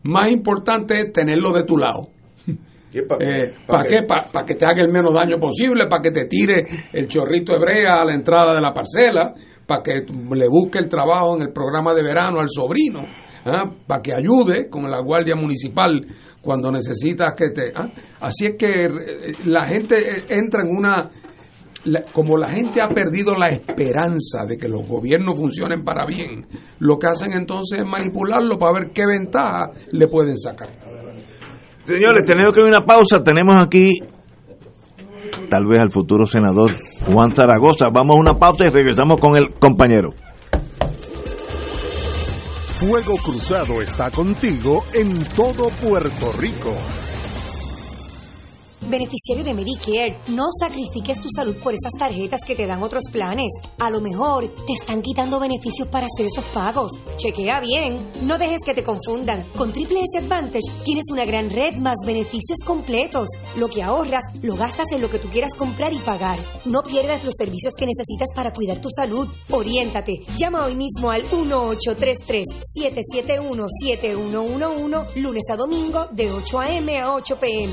más importante es tenerlo de tu lado. Eh, ¿Para qué? Para que te haga el menos daño posible, para que te tire el chorrito hebrea a la entrada de la parcela, para que le busque el trabajo en el programa de verano al sobrino, para que ayude con la guardia municipal cuando necesitas que te... ¿ah? Así es que eh, la gente eh, entra en una la- como la gente ha perdido la esperanza de que los gobiernos funcionen para bien, lo que hacen entonces es manipularlo para ver qué ventaja le pueden sacar. Señores, tenemos que ir a una pausa. Tenemos aquí tal vez al futuro senador Juan Zaragoza. Vamos a una pausa y regresamos con el compañero. Fuego Cruzado está contigo en todo Puerto Rico. Beneficiario de Medicare, no sacrifiques tu salud por esas tarjetas que te dan otros planes. A lo mejor te están quitando beneficios para hacer esos pagos. Chequea bien. No dejes que te confundan. Con Triple S Advantage tienes una gran red más beneficios completos. Lo que ahorras, lo gastas en lo que tú quieras comprar y pagar. No pierdas los servicios que necesitas para cuidar tu salud. Oriéntate. Llama hoy mismo al 1833-771-7111, lunes a domingo, de 8 a.m. a 8 p.m.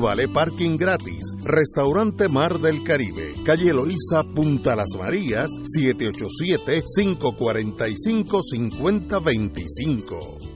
Vale parking gratis. Restaurante Mar del Caribe, calle Eloísa, Punta Las Marías, 787-545-5025.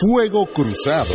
Fuego Cruzado,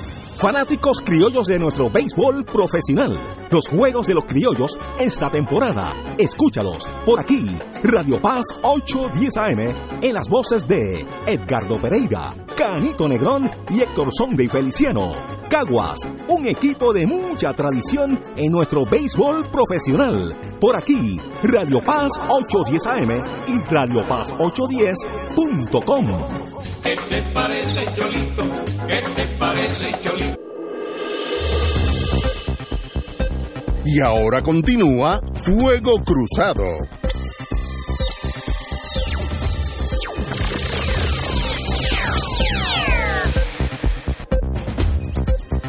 Fanáticos criollos de nuestro béisbol profesional. Los juegos de los criollos esta temporada. Escúchalos por aquí. Radio Paz 810 AM en las voces de Edgardo Pereira, Canito Negrón y Héctor Sonde y Feliciano. Caguas, un equipo de mucha tradición en nuestro béisbol profesional. Por aquí, Radio Paz 810 AM y Radio Paz 810.com. ¿Qué te parece, Cholito? ¿Qué te parece, Cholito? Y ahora continúa Fuego Cruzado.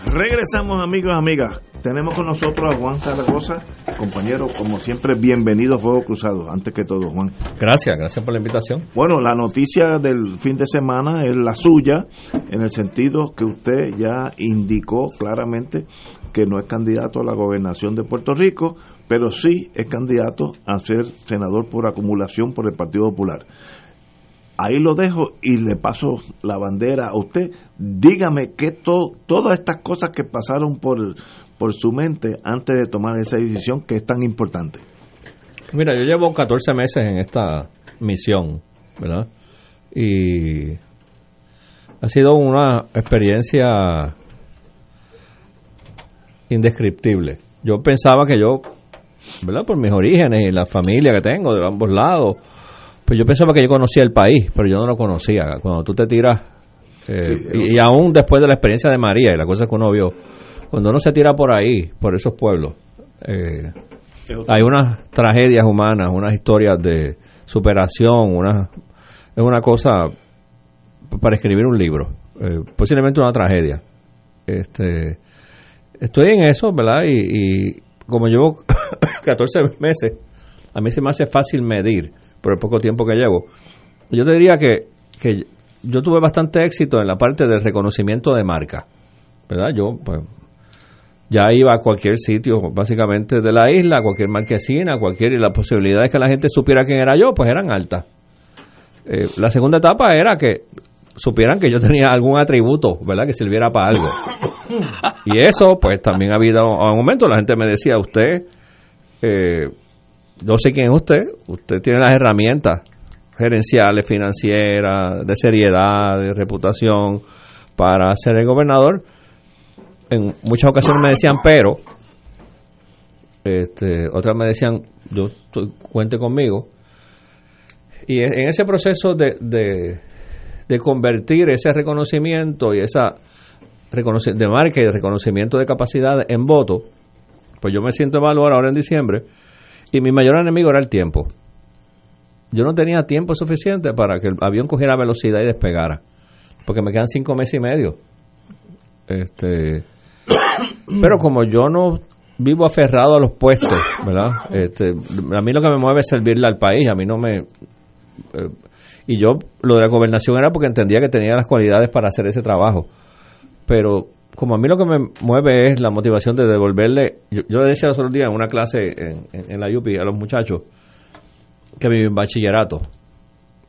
Regresamos amigos amigas. Tenemos con nosotros a Juan Zaragoza, compañero, como siempre, bienvenido a Fuego Cruzado, antes que todo, Juan. Gracias, gracias por la invitación. Bueno, la noticia del fin de semana es la suya, en el sentido que usted ya indicó claramente que no es candidato a la gobernación de Puerto Rico, pero sí es candidato a ser senador por acumulación por el Partido Popular. Ahí lo dejo y le paso la bandera a usted. Dígame que to- todas estas cosas que pasaron por, por su mente antes de tomar esa decisión que es tan importante. Mira, yo llevo 14 meses en esta misión, ¿verdad? Y ha sido una experiencia indescriptible. Yo pensaba que yo ¿verdad? Por mis orígenes y la familia que tengo de ambos lados. Pues yo pensaba que yo conocía el país, pero yo no lo conocía. Cuando tú te tiras, eh, y, y aún después de la experiencia de María y la cosa que uno vio, cuando uno se tira por ahí, por esos pueblos, eh, hay unas tragedias humanas, unas historias de superación, una, es una cosa para escribir un libro, eh, posiblemente una tragedia. Este, estoy en eso, ¿verdad? Y, y como llevo 14 meses, a mí se me hace fácil medir por el poco tiempo que llevo. Yo te diría que, que yo tuve bastante éxito en la parte del reconocimiento de marca, ¿verdad? Yo, pues, ya iba a cualquier sitio, básicamente de la isla, cualquier marquesina, cualquier, y las posibilidades que la gente supiera quién era yo, pues eran altas. Eh, la segunda etapa era que supieran que yo tenía algún atributo, ¿verdad? Que sirviera para algo. Y eso, pues también ha habido un momento, la gente me decía, usted, eh, yo sé quién es usted, usted tiene las herramientas gerenciales, financieras, de seriedad, de reputación para ser el gobernador. En muchas ocasiones me decían, pero, este, otras me decían, yo cuente conmigo. Y en ese proceso de, de, convertir ese reconocimiento y esa de marca y de reconocimiento de capacidad en voto, pues yo me siento evaluar ahora en diciembre y mi mayor enemigo era el tiempo. Yo no tenía tiempo suficiente para que el avión cogiera velocidad y despegara, porque me quedan cinco meses y medio. Este, pero como yo no vivo aferrado a los puestos, ¿verdad? Este, a mí lo que me mueve es servirle al país, a mí no me... eh, y yo, lo de la gobernación era porque entendía que tenía las cualidades para hacer ese trabajo. Pero como a mí lo que me mueve es la motivación de devolverle... Yo, yo le decía los otros días en una clase en, en- en la UPI a los muchachos que mi bachillerato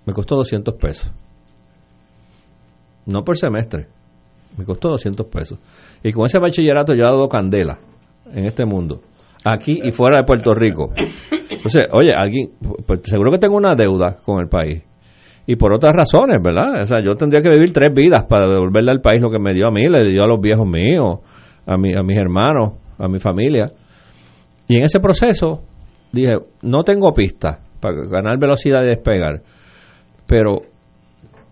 me costó 200 pesos. No por semestre. Me costó 200 pesos. Y con ese bachillerato yo he dado candela en este mundo. Aquí y fuera de Puerto Rico. Entonces, oye, alguien, pues seguro que tengo una deuda con el país. Y por otras razones, ¿verdad? O sea, yo tendría que vivir tres vidas para devolverle al país lo que me dio a mí, le dio a los viejos míos, a, mi, a mis hermanos, a mi familia. Y en ese proceso dije, no tengo pista para ganar velocidad y despegar, pero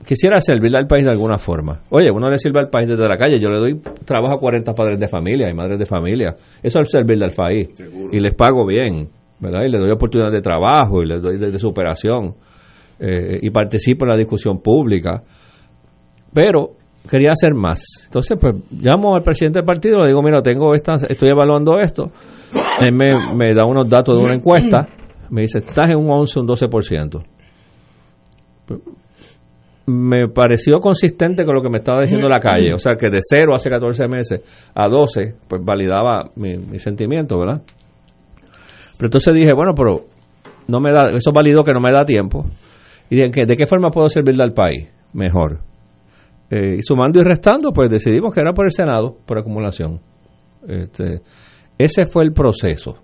quisiera servirle al país de alguna forma. Oye, uno le sirve al país desde la calle, yo le doy trabajo a 40 padres de familia y madres de familia. Eso es servirle al país. Y les pago bien, ¿verdad? Y les doy oportunidades de trabajo y les doy de, de superación. eh, y participo en la discusión pública. Pero quería hacer más. Entonces, pues llamo al presidente del partido y le digo, mira, tengo esta, estoy evaluando esto. Él me, me da unos datos de una encuesta. Me dice, estás en un 11, un 12%. Me pareció consistente con lo que me estaba diciendo la calle. O sea, que de 0 hace 14 meses a 12, pues validaba mi, mi sentimiento, ¿verdad? Pero entonces dije, bueno, pero no me da, eso validó que no me da tiempo. Y dije, ¿qué- ¿de qué forma puedo servirle al país? Mejor. Eh, y sumando y restando, pues decidimos que era por el Senado, por acumulación. Este, ese fue el proceso.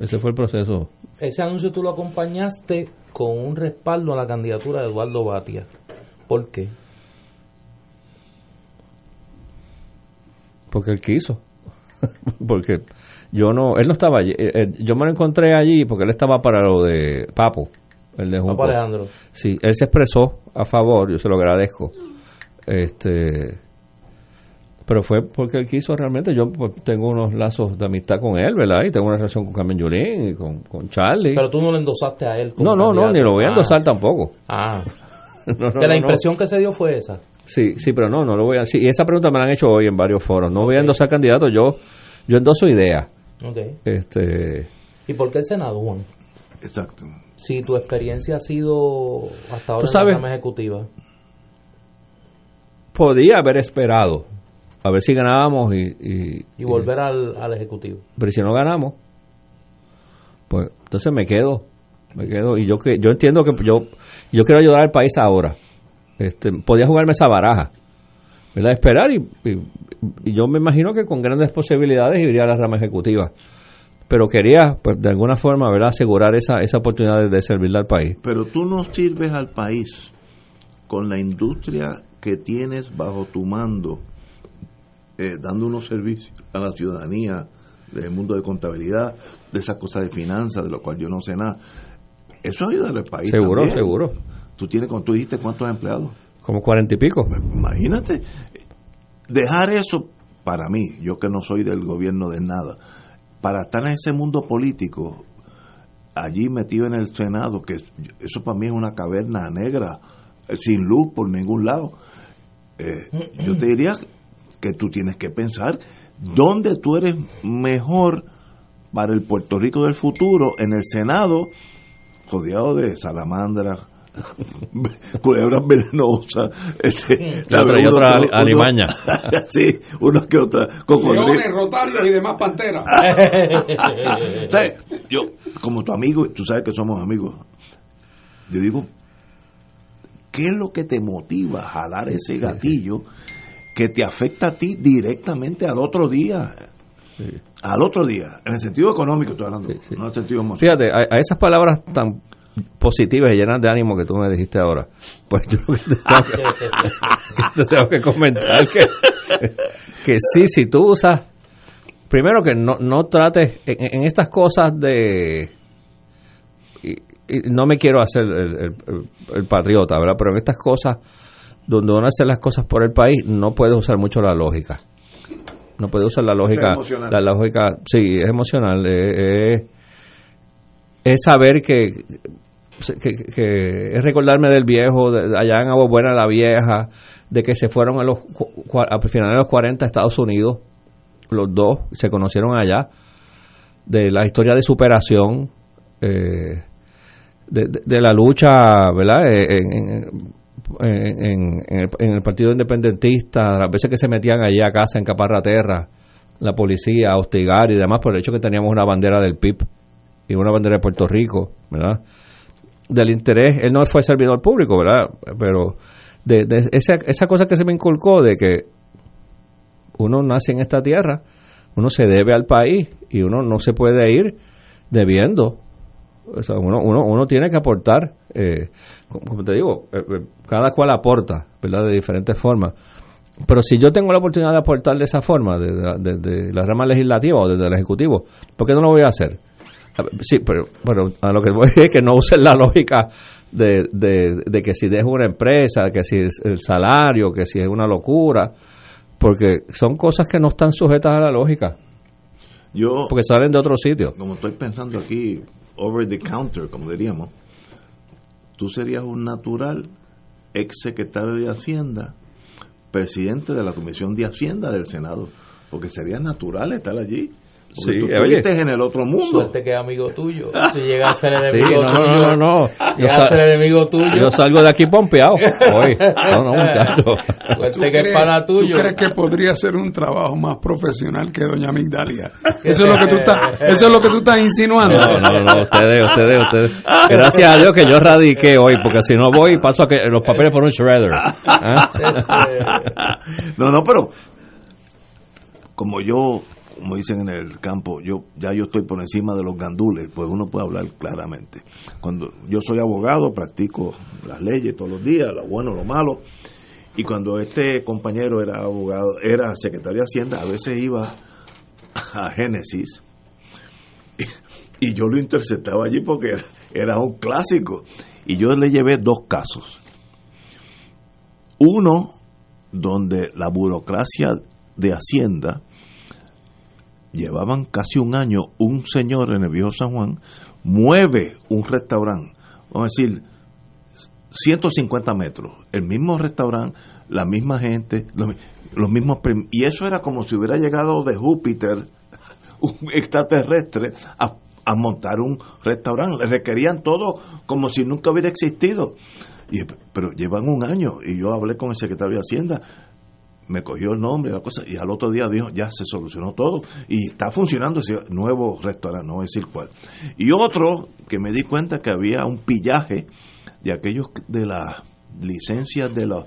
Ese fue el proceso. Ese anuncio tú lo acompañaste con un respaldo a la candidatura de Eduardo Batia. ¿Por qué? Porque él quiso. porque yo no, él no estaba allí. Eh, eh, yo me lo encontré allí porque él estaba para lo de Papo, el de. Papo Alejandro. Sí, él se expresó a favor, yo se lo agradezco. Este, pero fue porque él quiso realmente. Yo pues, tengo unos lazos de amistad con él, ¿verdad? Y tengo una relación con Carmen Yulín y con, con Charlie. Pero tú no le endosaste a él. como no, no, no, ni lo voy a Ah. endosar tampoco. Ah. No, no, que la impresión que se dio fue esa. Sí, sí, pero no, no lo voy a. Sí, y esa pregunta me la han hecho hoy en varios foros. No voy a endosar candidatos, yo, yo endoso ideas. Ok. Este, ¿Y por qué el Senado, Juan? Exacto. Si tu experiencia ha sido hasta ahora sabes- en la rama ejecutiva. podía haber esperado a ver si ganábamos y, y, Y volver al, al ejecutivo. pero si no ganamos, pues entonces me quedo, me quedo y yo que yo entiendo que yo yo quiero ayudar al país ahora. Este, podía jugarme esa baraja, ¿verdad? Esperar y, y- yo me imagino que con grandes posibilidades iría a la rama ejecutiva. Pero quería, pues de alguna forma, ¿verdad? Asegurar esa, esa oportunidad de, de servirle al país. Pero tú no sirves al país con la industria que tienes bajo tu mando, eh, dando unos servicios a la ciudadanía del mundo de contabilidad, de esas cosas de finanzas, de lo cual yo no sé nada. Eso ayuda al país. Seguro, también. seguro. Tú tienes, como tú dijiste, ¿cuántos empleados? Como cuarenta y pico. Imagínate. Dejar eso, para mí, yo que no soy del gobierno de nada, para estar en ese mundo político, allí metido en el Senado, que eso para mí es una caverna negra, eh, sin luz por ningún lado. Eh, yo te diría que tú tienes que pensar dónde tú eres mejor para el Puerto Rico del futuro, en el Senado, rodeado de salamandras, culebras venenosas, este, Y otra- y otra ali- alimaña. sí, unos que otras, cocodrilos. Leones, rotarios y demás panteras. ¿Sabes? Yo, como tu amigo, tú sabes que somos amigos, yo digo, ¿qué es lo que te motiva a jalar ese gatillo que te afecta a ti directamente al otro día? Al otro día, en el sentido económico estoy hablando, no en el sentido emocional. Fíjate, a, a esas palabras tan positivas y llenas de ánimo que tú me dijiste ahora, pues yo te tengo que, te tengo que comentar que, que sí, si tú usas, primero que no, no trates en, en estas cosas de, y, y no me quiero hacer el, el- el- el patriota, ¿verdad? Pero en estas cosas donde uno hace las cosas por el país, no puedes usar mucho la lógica. No puedes usar la lógica. Es. La lógica, sí, es emocional. eh, eh, es saber que, que, que- es recordarme del viejo, de, allá en Agua Buena la vieja, de que se fueron a los a finales de los 40 a Estados Unidos, los dos, se conocieron allá, de la historia de superación, eh, de, de- de la lucha, ¿verdad? Eh, En, en- en- en- el, en el Partido Independentista, las veces que se metían allí a casa en Caparraterra, la policía a hostigar y demás, por el hecho que teníamos una bandera del PIB y una bandera de Puerto Rico, ¿verdad? Del interés, él no fue servidor público, ¿verdad? Pero de esa, esa cosa que se me inculcó de que uno nace en esta tierra, uno se debe al país y uno no se puede ir debiendo. O sea, uno, uno, uno tiene que aportar, eh, como te digo, eh, eh, cada cual aporta, ¿verdad? De diferentes formas. Pero si yo tengo la oportunidad de aportar de esa forma, desde de, de la rama legislativa o desde el ejecutivo, ¿por qué no lo voy a hacer? Sí, pero, pero a lo que voy es que no usen la lógica de, de, de que si dejo una empresa, que si es el salario, que si es una locura, porque son cosas que no están sujetas a la lógica, Yo, porque salen de otro sitio. como estoy pensando aquí, over the counter, como diríamos, tú serías un natural ex secretario de Hacienda, presidente de la Comisión de Hacienda del Senado, porque sería natural estar allí. Sí, tú oye. estuviste en el otro mundo. Suerte que es amigo tuyo. Si llega a ser Sí, enemigo no, no, tuyo. no, no, no. Yo, Llega a ser enemigo tuyo. yo salgo de aquí pompeado. Hoy. No, no, muchacho. Suerte ¿Tú que es crees- para tuyo. ¿Tú crees que podría ser un trabajo más profesional que Doña Migdalia? Eso es lo que tú estás, eso es lo que tú estás insinuando. No, no, no, ustedes, ustedes, ustedes. Gracias a Dios que yo radiqué hoy, porque si no voy, paso a que los papeles por un shredder. ¿Ah? no, no, pero como yo, como dicen en el campo, yo ya yo estoy por encima de los gandules, pues uno puede hablar claramente. Cuando yo soy abogado, practico las leyes todos los días, lo bueno, lo malo, y cuando este compañero era abogado, era secretario de Hacienda, a veces iba a Génesis y, yo lo interceptaba allí porque era un clásico. Y yo le llevé dos casos. Uno donde la burocracia de Hacienda llevaban casi un año, un señor en el viejo San Juan mueve un restaurante, vamos a decir, 150 metros, el mismo restaurante, la misma gente, los, mismos y eso era como si hubiera llegado de Júpiter un extraterrestre a, montar un restaurante, le requerían todo como si nunca hubiera existido. Pero llevan un año y yo hablé con el secretario de Hacienda, me cogió el nombre, la cosa, y al otro día dijo, ya se solucionó todo y está funcionando ese nuevo restaurante, no voy a decir cuál. Y otro que me di cuenta que había un pillaje de aquellos de las licencias de las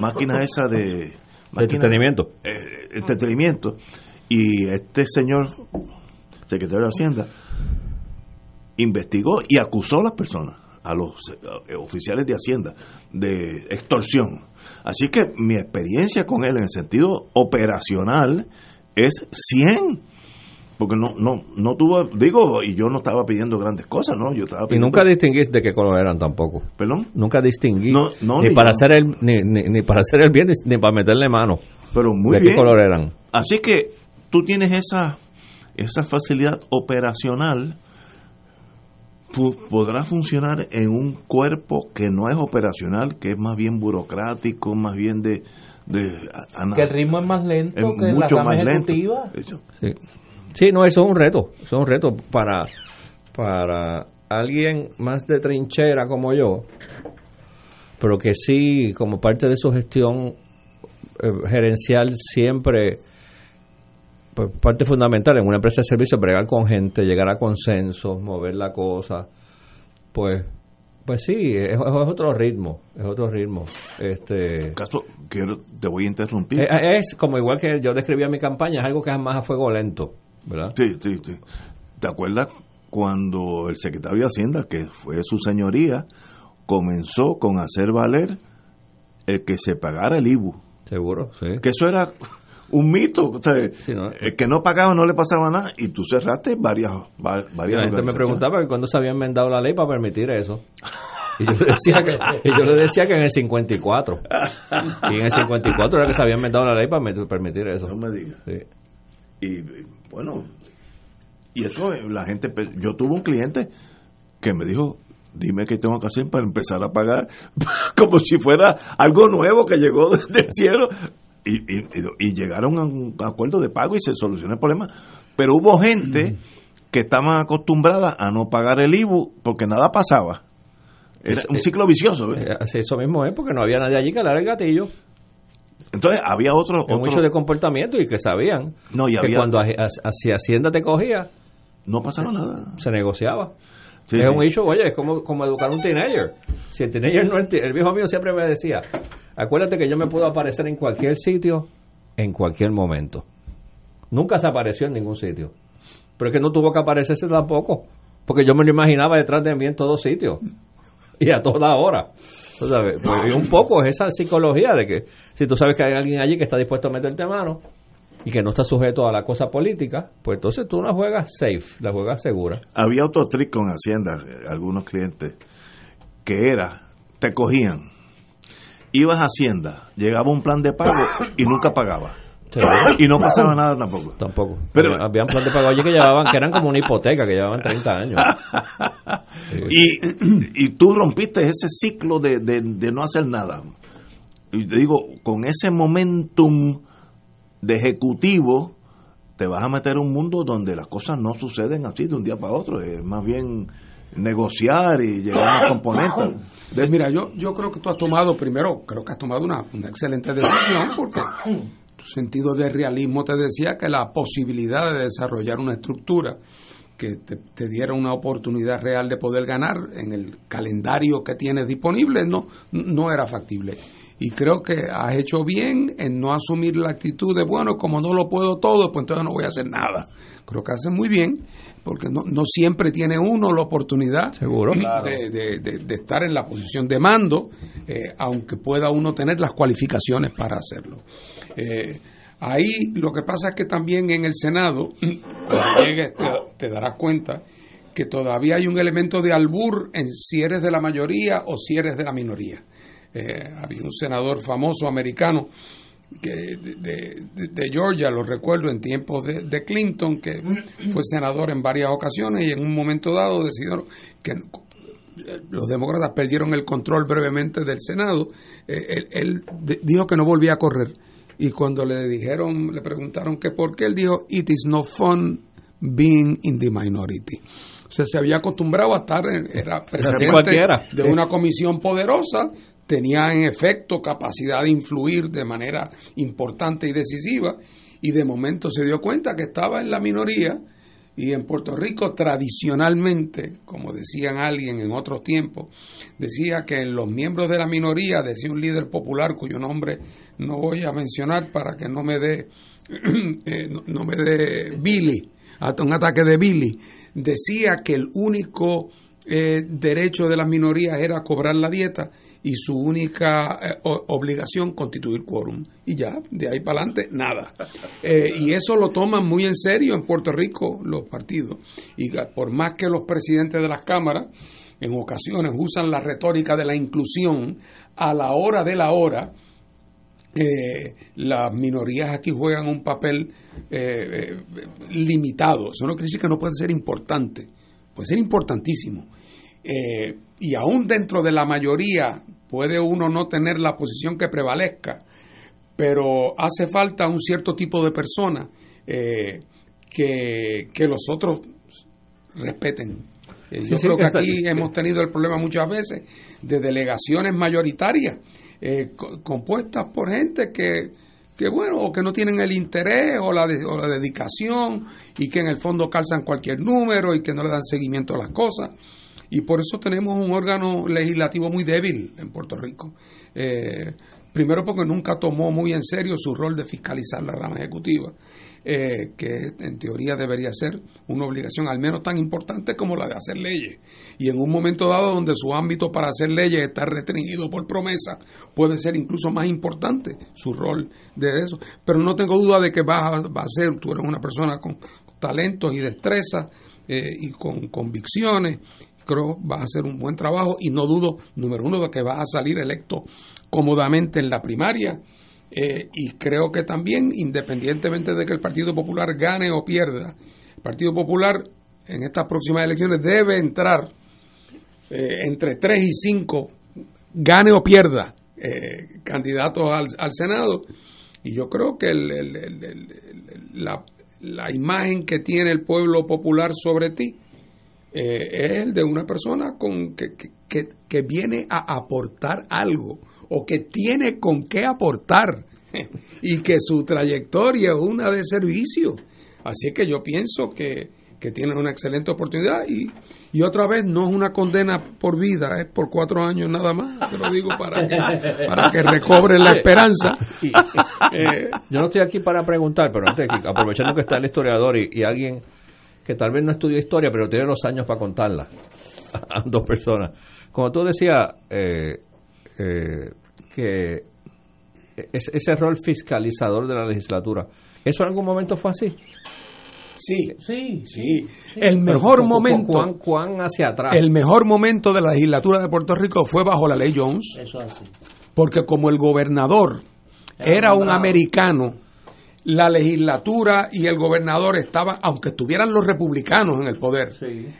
máquinas esas de... máquinas- entretenimiento. eh, entretenimiento. Y este señor, secretario de Hacienda, investigó y acusó a las personas, a los eh, oficiales de Hacienda, de extorsión. Así que mi experiencia con él en el sentido operacional es 100. porque no no no tuvo digo y yo no estaba pidiendo grandes cosas no yo estaba Y pidiendo nunca distinguís de qué color eran tampoco. ¿Perdón? Nunca distinguí. No, no, ni, ni para yo. hacer el, ni, ni, ni para hacer el bien, ni, para meterle mano. pero muy ¿De bien qué color eran? así que tú tienes esa esa facilidad operacional podrá funcionar en un cuerpo que no es operacional que es más bien burocrático más bien de, de Que el ritmo es más lento es que la mucho rama más lento ejecutiva. Sí. Sí, no, eso es un reto. Eso es un reto para, para alguien más de trinchera como yo, pero que sí, como parte de su gestión eh, gerencial, siempre, parte fundamental en una empresa de servicio, bregar con gente, llegar a consensos, mover la cosa, pues pues sí, es, es otro ritmo, es otro ritmo. Este, caso quiero te voy a interrumpir es, es como igual que yo describía mi campaña, es algo que es más a fuego lento, ¿verdad? Sí, sí, sí. ¿Te acuerdas cuando el secretario de Hacienda, que fue su señoría, comenzó con hacer valer el que se pagara el IBU? Seguro, sí. Que eso era un mito. o sea, El que no pagaba no le pasaba nada y tú cerraste varias, va- varias la gente me preguntaba que cuándo se había enmendado la ley para permitir eso. Y yo le decía que, y yo le decía que en el 54. Y en el 54 era que se había enmendado la ley para permitir eso. No me digas. Sí. Y bueno, y eso eh, la gente, pe- yo tuve un cliente que me dijo, dime qué tengo que hacer para empezar a pagar, como si fuera algo nuevo que llegó del cielo. Y, y, y- llegaron a un acuerdo de pago y se solucionó el problema. Pero hubo gente que estaban acostumbrada a no pagar el IBU porque nada pasaba. Era un ciclo vicioso. ¿eh? Eh, Eso mismo es, porque no había nadie allí que el gatillo. Entonces había otro... Otro- hecho de comportamiento y que sabían No, y que había- cuando haci- hacia Hacienda te cogía, no pasaba nada. se negociaba. Sí, es sí. un hecho, oye, es como, como educar a un teenager. Si el teenager no el viejo mío siempre me decía, acuérdate que yo me puedo aparecer en cualquier sitio, en cualquier momento. Nunca se apareció en ningún sitio. Pero es que no tuvo que aparecerse tampoco, porque yo me lo imaginaba detrás de mí en todos sitios y a toda hora. Tú sabes, pues, y un poco es esa psicología de que si tú sabes que hay alguien allí que está dispuesto a meterte mano y que no está sujeto a la cosa política, pues entonces tú la juegas safe, la juegas segura. Había otro trick con Hacienda, eh, algunos clientes, que era, te cogían, ibas a Hacienda, llegaba un plan de pago y nunca pagaba. Y no pasaba nada tampoco. Tampoco. Pero- Pero habían plan de pago allí que llevaban, que eran como una hipoteca, que llevaban 30 años. Y, y tú rompiste ese ciclo de, de- de no hacer nada. Y te digo, con ese momentum de ejecutivo, te vas a meter en un mundo donde las cosas no suceden así de un día para otro. Es más bien negociar y llegar a componentes. Pues mira, yo, yo creo que tú has tomado, primero, creo que has tomado una, una excelente decisión porque tu sentido de realismo te decía que la posibilidad de desarrollar una estructura que te, te diera una oportunidad real de poder ganar en el calendario que tienes disponible no, no era factible. Y creo que has hecho bien en no asumir la actitud de, bueno, como no lo puedo todo, pues entonces no voy a hacer nada. Creo que haces muy bien, porque no, no siempre tiene uno la oportunidad Seguro. de, de- de- de estar en la posición de mando, eh, aunque pueda uno tener las cualificaciones para hacerlo. Eh, ahí lo que pasa es que también en el Senado, cuando llegues te, te darás cuenta que todavía hay un elemento de albur en si eres de la mayoría o si eres de la minoría. Eh, había un senador famoso americano que de, de- de- de Georgia, lo recuerdo en tiempos de, de Clinton, que fue senador en varias ocasiones y en un momento dado decidieron que los demócratas perdieron el control brevemente del Senado. Eh, él dijo que no volvía a correr. Y cuando le dijeron, le preguntaron que por qué, él dijo, it is no fun being in the minority. O sea, se había acostumbrado a estar, en- era presidente de una comisión poderosa, tenía en efecto capacidad de influir de manera importante y decisiva, y de momento se dio cuenta que estaba en la minoría, y en Puerto Rico tradicionalmente, como decían alguien en otros tiempos, decía que en los miembros de la minoría, decía un líder popular cuyo nombre no voy a mencionar para que no me dé eh, no, me dé Billy, hasta un ataque de Billy, decía que el único eh, derecho de las minorías era cobrar la dieta y su única eh, obligación constituir quórum. Y ya, de ahí para adelante, nada. Eh, y eso lo toman muy en serio en Puerto Rico los partidos. Y por más que los presidentes de las cámaras en ocasiones usan la retórica de la inclusión, a la hora de la hora, eh, las minorías aquí juegan un papel eh, eh, limitado. Eso no quiere decir que no puede ser importante, puede ser importantísimo. Eh, y aún dentro de la mayoría puede uno no tener la posición que prevalezca, pero hace falta un cierto tipo de persona eh, que, que los otros respeten. Eh, Sí, yo sí, creo que está- aquí hemos tenido el problema muchas veces de delegaciones mayoritarias eh, co- compuestas por gente que, que, bueno, o que no tienen el interés o la, de- o la dedicación y que en el fondo calzan cualquier número y que no le dan seguimiento a las cosas. Y por eso tenemos un órgano legislativo muy débil en Puerto Rico. Eh, primero porque nunca tomó muy en serio su rol de fiscalizar la rama ejecutiva, eh, que en teoría debería ser una obligación al menos tan importante como la de hacer leyes. Y en un momento dado donde su ámbito para hacer leyes está restringido por promesa, puede ser incluso más importante su rol de eso. Pero no tengo duda de que va a, ser, tú eres una persona con talentos y destrezas eh, y con convicciones creo va a hacer un buen trabajo y no dudo, número uno, de que va a salir electo cómodamente en la primaria. eh, y creo que también, independientemente de que el Partido Popular gane o pierda, el Partido Popular en estas próximas elecciones debe entrar eh, entre 3 y 5, gane o pierda, eh, candidatos al, al Senado. Y yo creo que el- la, la imagen que tiene el pueblo popular sobre ti eh, es el de una persona con que, que- que- viene a aportar algo o que tiene con qué aportar y que su trayectoria es una de servicio. Así que yo pienso que, que tienes una excelente oportunidad y, y otra vez no es una condena por vida, es por cuatro años nada más, te lo digo para que, para que recobre la esperanza. Eh, Yo no estoy aquí para preguntar, pero antes, aprovechando que está el historiador y, y alguien que tal vez no estudió historia, pero tiene los años para contarla a dos personas. Como tú decías, eh, eh, que es- ese rol fiscalizador de la legislatura, ¿eso en algún momento fue así? Sí, sí, sí. El mejor Pero, ¿cu- cu- momento. ¿Cuán, cuán hacia atrás? El mejor momento de la legislatura de Puerto Rico fue bajo la ley Jones, Eso es así. porque como el gobernador Era era un americano, la legislatura y el gobernador estaban, aunque estuvieran los republicanos en el poder,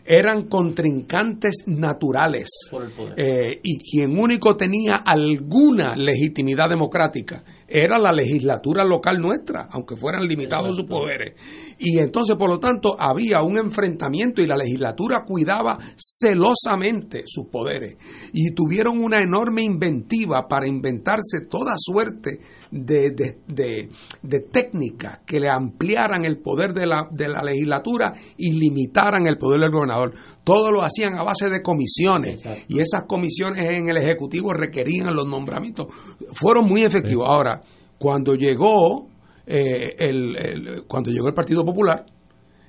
eran contrincantes naturales. Por el poder. Eh, y quien único tenía alguna legitimidad democrática era la legislatura local nuestra, aunque fueran limitados sus poderes. Y entonces, por lo tanto, había un enfrentamiento y la legislatura cuidaba celosamente sus poderes. Y tuvieron una enorme inventiva para inventarse toda suerte de, de, de- de técnicas que le ampliaran el poder de la, de la legislatura y limitaran el poder del gobernador. Todo lo hacían a base de comisiones y esas comisiones en el Ejecutivo requerían los nombramientos. Fueron muy efectivos. Ahora, cuando llegó, eh, el, el- cuando llegó el Partido Popular,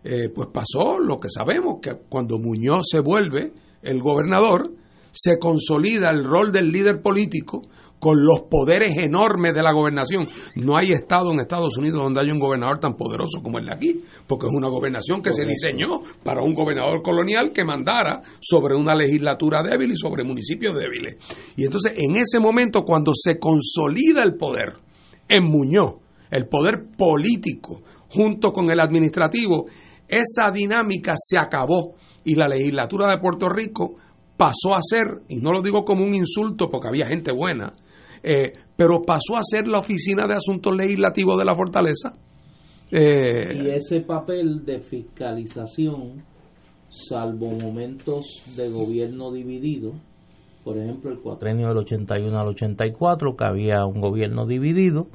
eh, pues pasó lo que sabemos, que cuando Muñoz se vuelve el gobernador, se consolida el rol del líder político con los poderes enormes de la gobernación. No hay estado en Estados Unidos donde haya un gobernador tan poderoso como el de aquí, porque es una gobernación que se diseñó para un gobernador colonial que mandara sobre una legislatura débil y sobre municipios débiles. Y entonces, en ese momento, cuando se consolida el poder en Muñoz, el poder político, junto con el administrativo, esa dinámica se acabó y la legislatura de Puerto Rico pasó a ser, y no lo digo como un insulto porque había gente buena, eh, pero pasó a ser la Oficina de Asuntos Legislativos de la Fortaleza. Eh, Y ese papel de fiscalización, salvo momentos de gobierno dividido, por ejemplo, el cuatrenio del 81 al 84, que había un gobierno dividido,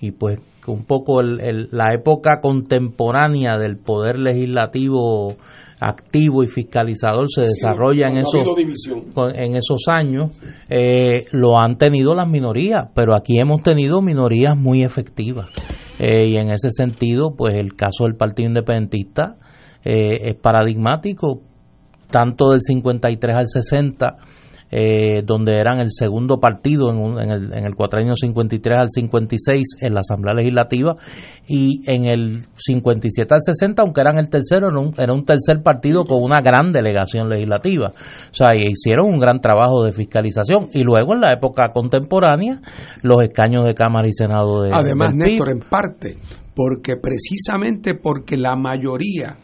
y pues un poco el- el- la época contemporánea del poder legislativo activo y fiscalizador se desarrolla en esos en esos años eh, lo han tenido las minorías, pero aquí hemos tenido minorías muy efectivas. Eh, y en ese sentido, pues el caso del Partido Independentista eh, es paradigmático. tanto del 53 al 60, eh, donde eran el segundo partido en, un- en el, en el cuatrienio 53 al 56 en la Asamblea Legislativa y en el 57 al 60, aunque eran el tercero, era un, era un tercer partido con una gran delegación legislativa. O sea, y hicieron un gran trabajo de fiscalización. Y luego en la época contemporánea, los escaños de Cámara y Senado de Además. Néstor, en parte, porque precisamente porque la mayoría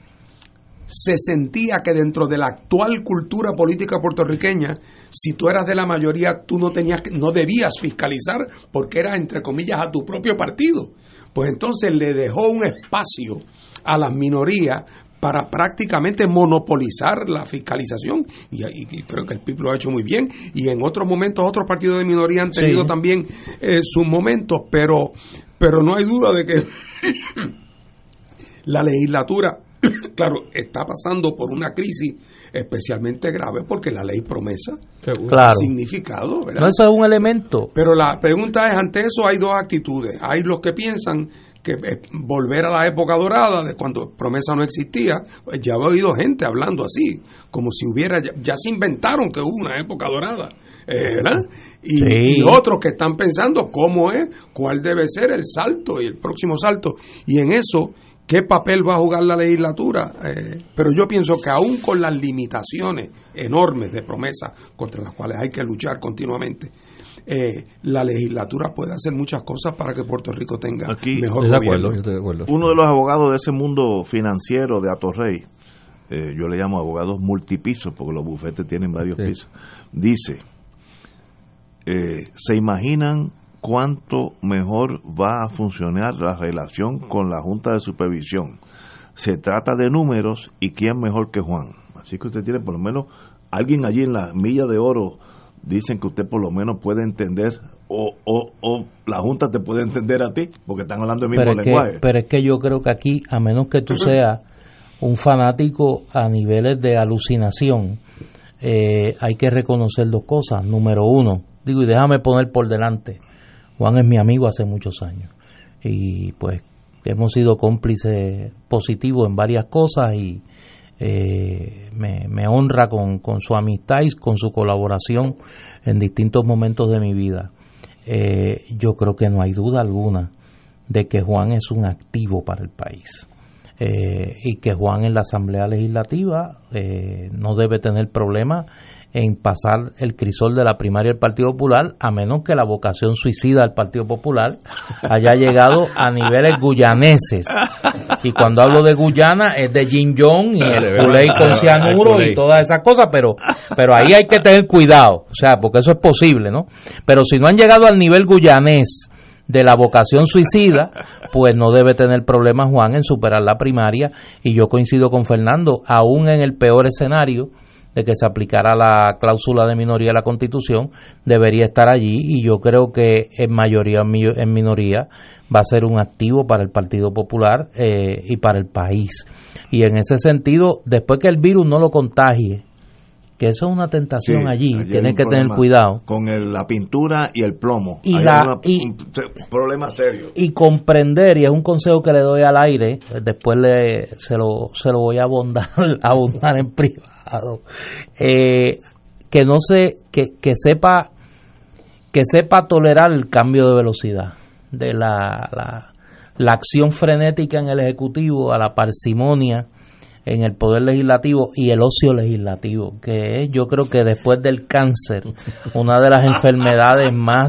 se sentía que dentro de la actual cultura política puertorriqueña, si tú eras de la mayoría, tú no tenías, no debías fiscalizar porque era entre comillas a tu propio partido. Pues entonces le dejó un espacio a las minorías para prácticamente monopolizar la fiscalización y, y- y creo que el PIB lo ha hecho muy bien y en otros momentos otros partidos de minoría han tenido Sí. también eh, sus momentos pero pero no hay duda de que la legislatura claro está pasando por una crisis especialmente grave porque la ley promesa Claro. significado ¿verdad? No, eso es un elemento. Pero la pregunta es, ante eso hay dos actitudes. Hay los que piensan que eh, volver a la época dorada, de cuando promesa no existía, pues ya he oído gente hablando así, como si hubiera, ya, ya se inventaron que hubo una época dorada, eh, ¿verdad? Y, Sí. y otros que están pensando cómo es, cuál debe ser el salto y el próximo salto. Y en eso, ¿qué papel va a jugar la legislatura? Eh, pero yo pienso que aún con las limitaciones enormes de promesa contra las cuales hay que luchar continuamente, eh, la legislatura puede hacer muchas cosas para que Puerto Rico tenga Aquí, mejor gobierno. Uno de los abogados de ese mundo financiero de Atorrey, eh, yo le llamo abogados multipisos porque los bufetes tienen varios pisos, dice, eh, ¿se imaginan cuánto mejor va a funcionar la relación con la Junta de Supervisión? Se trata de números y quién mejor que Juan. Así que usted tiene por lo menos alguien allí en la milla de oro, dicen que usted por lo menos puede entender o, o, o la Junta te puede entender a ti, porque están hablando el mismo pero es, lenguaje. que, pero es que yo creo que aquí, a menos que tú seas un fanático a niveles de alucinación, eh, hay que reconocer dos cosas. Número uno, digo, y déjame poner por delante, Juan es mi amigo hace muchos años y pues hemos sido cómplices positivos en varias cosas y eh, me, honra con, con su amistad y con su colaboración en distintos momentos de mi vida. Eh, yo creo que no hay duda alguna de que Juan es un activo para el país eh, y que Juan en la Asamblea Legislativa eh, no debe tener problema en pasar el crisol de la primaria del Partido Popular, a menos que la vocación suicida del Partido Popular haya llegado a niveles guyaneses. Y cuando hablo de Guyana es de Jim Jong y el culé con cianuro y todas esas cosas, pero, pero ahí hay que tener cuidado, o sea, porque eso es posible, ¿no? Pero si no han llegado al nivel guyanés de la vocación suicida, pues no debe tener problemas Juan en superar la primaria y yo coincido con Fernando, aún en el peor escenario de que se aplicara la cláusula de minoría de la Constitución, debería estar allí y yo creo que en mayoría en mi- en minoría va a ser un activo para el Partido Popular eh, y para el país. Y en ese sentido, después que el virus no lo contagie, que eso es una tentación Sí, allí, allí hay tiene un que tener cuidado. Con el- la pintura y el plomo. Y la- una- y- un se- problema serio. y comprender, y es un consejo que le doy al aire, después le, se, lo, se lo voy a abundar, abundar en privado, eh, que no se, que, que sepa, que sepa tolerar el cambio de velocidad, de la, la, la acción frenética en el Ejecutivo a la parsimonia en el Poder Legislativo y el ocio legislativo, que es yo creo que después del cáncer, una de las enfermedades más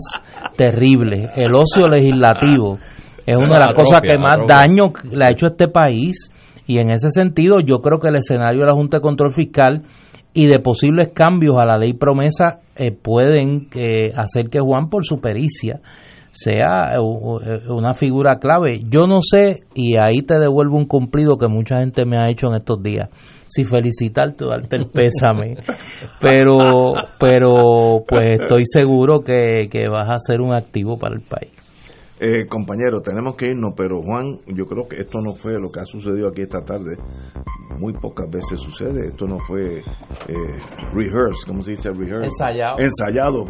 terribles, el ocio legislativo es una de las cosas que más daño le ha hecho a este país y en ese sentido yo creo que el escenario de la Junta de Control Fiscal y de posibles cambios a la ley promesa eh, pueden eh, hacer que Juan por su pericia sea eh, una figura clave. Yo no sé, y ahí te devuelvo un cumplido que mucha gente me ha hecho en estos días, si felicitarte o darte el pésame, pero, pero pues estoy seguro que, que vas a ser un activo para el país. Eh, compañero, tenemos que irnos, pero Juan, yo creo que esto no fue lo que ha sucedido aquí esta tarde. Muy pocas veces sucede. Esto no fue eh, rehearsed, ¿cómo se dice rehearsed? Ensayado. Ensayado,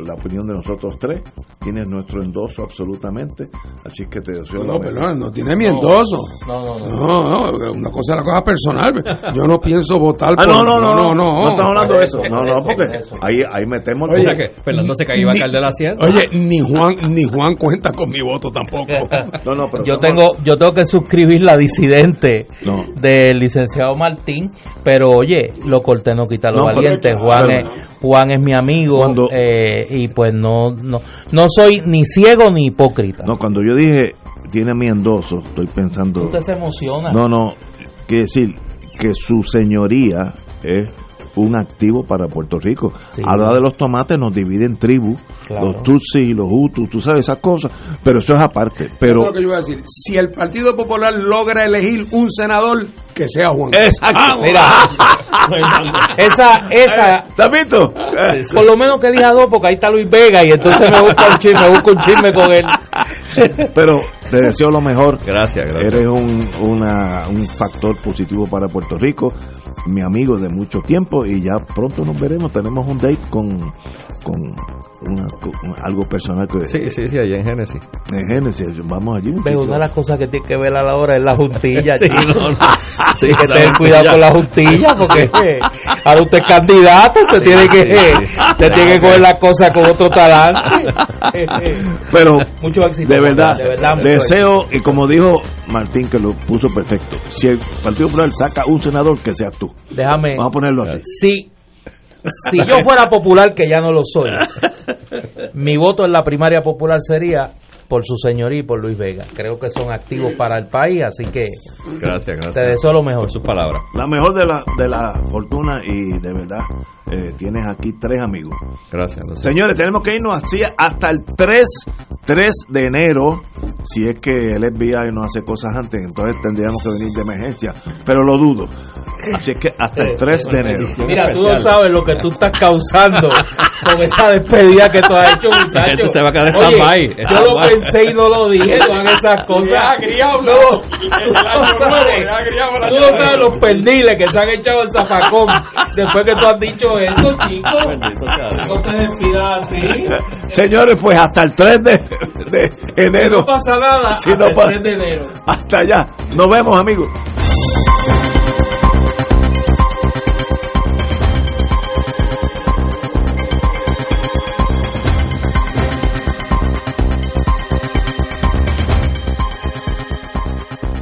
es la opinión de nosotros tres. tiene nuestro endoso absolutamente, así que te deseo No, no, no tiene mi endoso. No, no, No, no, una cosa es la cosa personal. Yo no pienso votar Ah, por... no, no, no, no, no. no estamos hablando de eso. No, no, porque ahí, ahí metemos Oye, que Fernando se Ni- a de la hacienda. Oye, ni Juan, ni Juan cuenta con mi voto tampoco. No, no, pero yo estamos- tengo yo tengo que suscribir la disidente No. del licenciado Martín pero oye lo corté no quita lo No, pero- valiente Juan pero- es, Juan es mi amigo Cuando- eh, y pues no no no soy ni ciego ni hipócrita No, cuando yo dije tiene mi endoso, estoy pensando. usted se emociona No, no, quiere decir que su señoría es un activo para Puerto Rico. Sí. Habla de los tomates, nos divide en tribus, Claro. los Tutsis y los Hutus, tú sabes esas cosas, pero eso es aparte. Pero lo que yo voy a decir, si el Partido Popular logra elegir un senador, que sea Juan. Exacto. Vamos. mira esa esa ¿Te has visto? por lo menos que elija dos porque ahí está Luis Vega y entonces me busca un chisme me busco un chisme con él Pero te deseo lo mejor. Gracias, gracias. Eres un, una- un factor positivo para Puerto Rico, mi amigo de mucho tiempo y ya pronto nos veremos. Tenemos un date con, con, una- algo personal que Sí, sí, sí, allá en Génesis. en Génesis. Vamos allí. Muchachos. una de las cosas que tiene que ver a la hora es la juntilla, Sí, chico. no, no. Sí, Hay que tener cuidado con la juntilla, porque eh, ahora usted es candidato, usted Sí, tiene que, sí, eh, sí. usted tiene que coger la cosa con otro talante. Pero Mucho éxito. de verdad, de verdad, mucho deseo, y como dijo Martín, que lo puso perfecto, si el Partido Popular saca un senador, que seas tú. Déjame. Vamos a ponerlo así. Si, si yo fuera popular, que ya no lo soy, mi voto en la primaria popular sería por su señoría y por Luis Vega. Creo que son activos para el país, así que Gracias, gracias. te deseo lo mejor. Por sus palabras. La mejor de la, de la fortuna y de verdad, eh, tienes aquí tres amigos. Gracias. gracias. Señores, tenemos que irnos así hasta el 3, 3 de enero. Si es que el FBI no hace cosas antes, entonces tendríamos que venir de emergencia. Pero lo dudo. Así es que hasta el 3 de enero. Mira, tú no sabes lo que tú estás causando con esa despedida que tú has hecho, muchacho. Esto se va a quedar Oye, stand-by, Yo lo pensé y no lo dije, no hagan esas cosas. Criado, no, no. tú no sabes, tú no sabes los perdiles que se han echado el zafacón después que tú has dicho esto, chico. No te despidas así. Señores, pues hasta el 3 de, de enero. No pasa nada Si hasta no el pa- 3 de enero. Hasta allá. Nos vemos, amigos.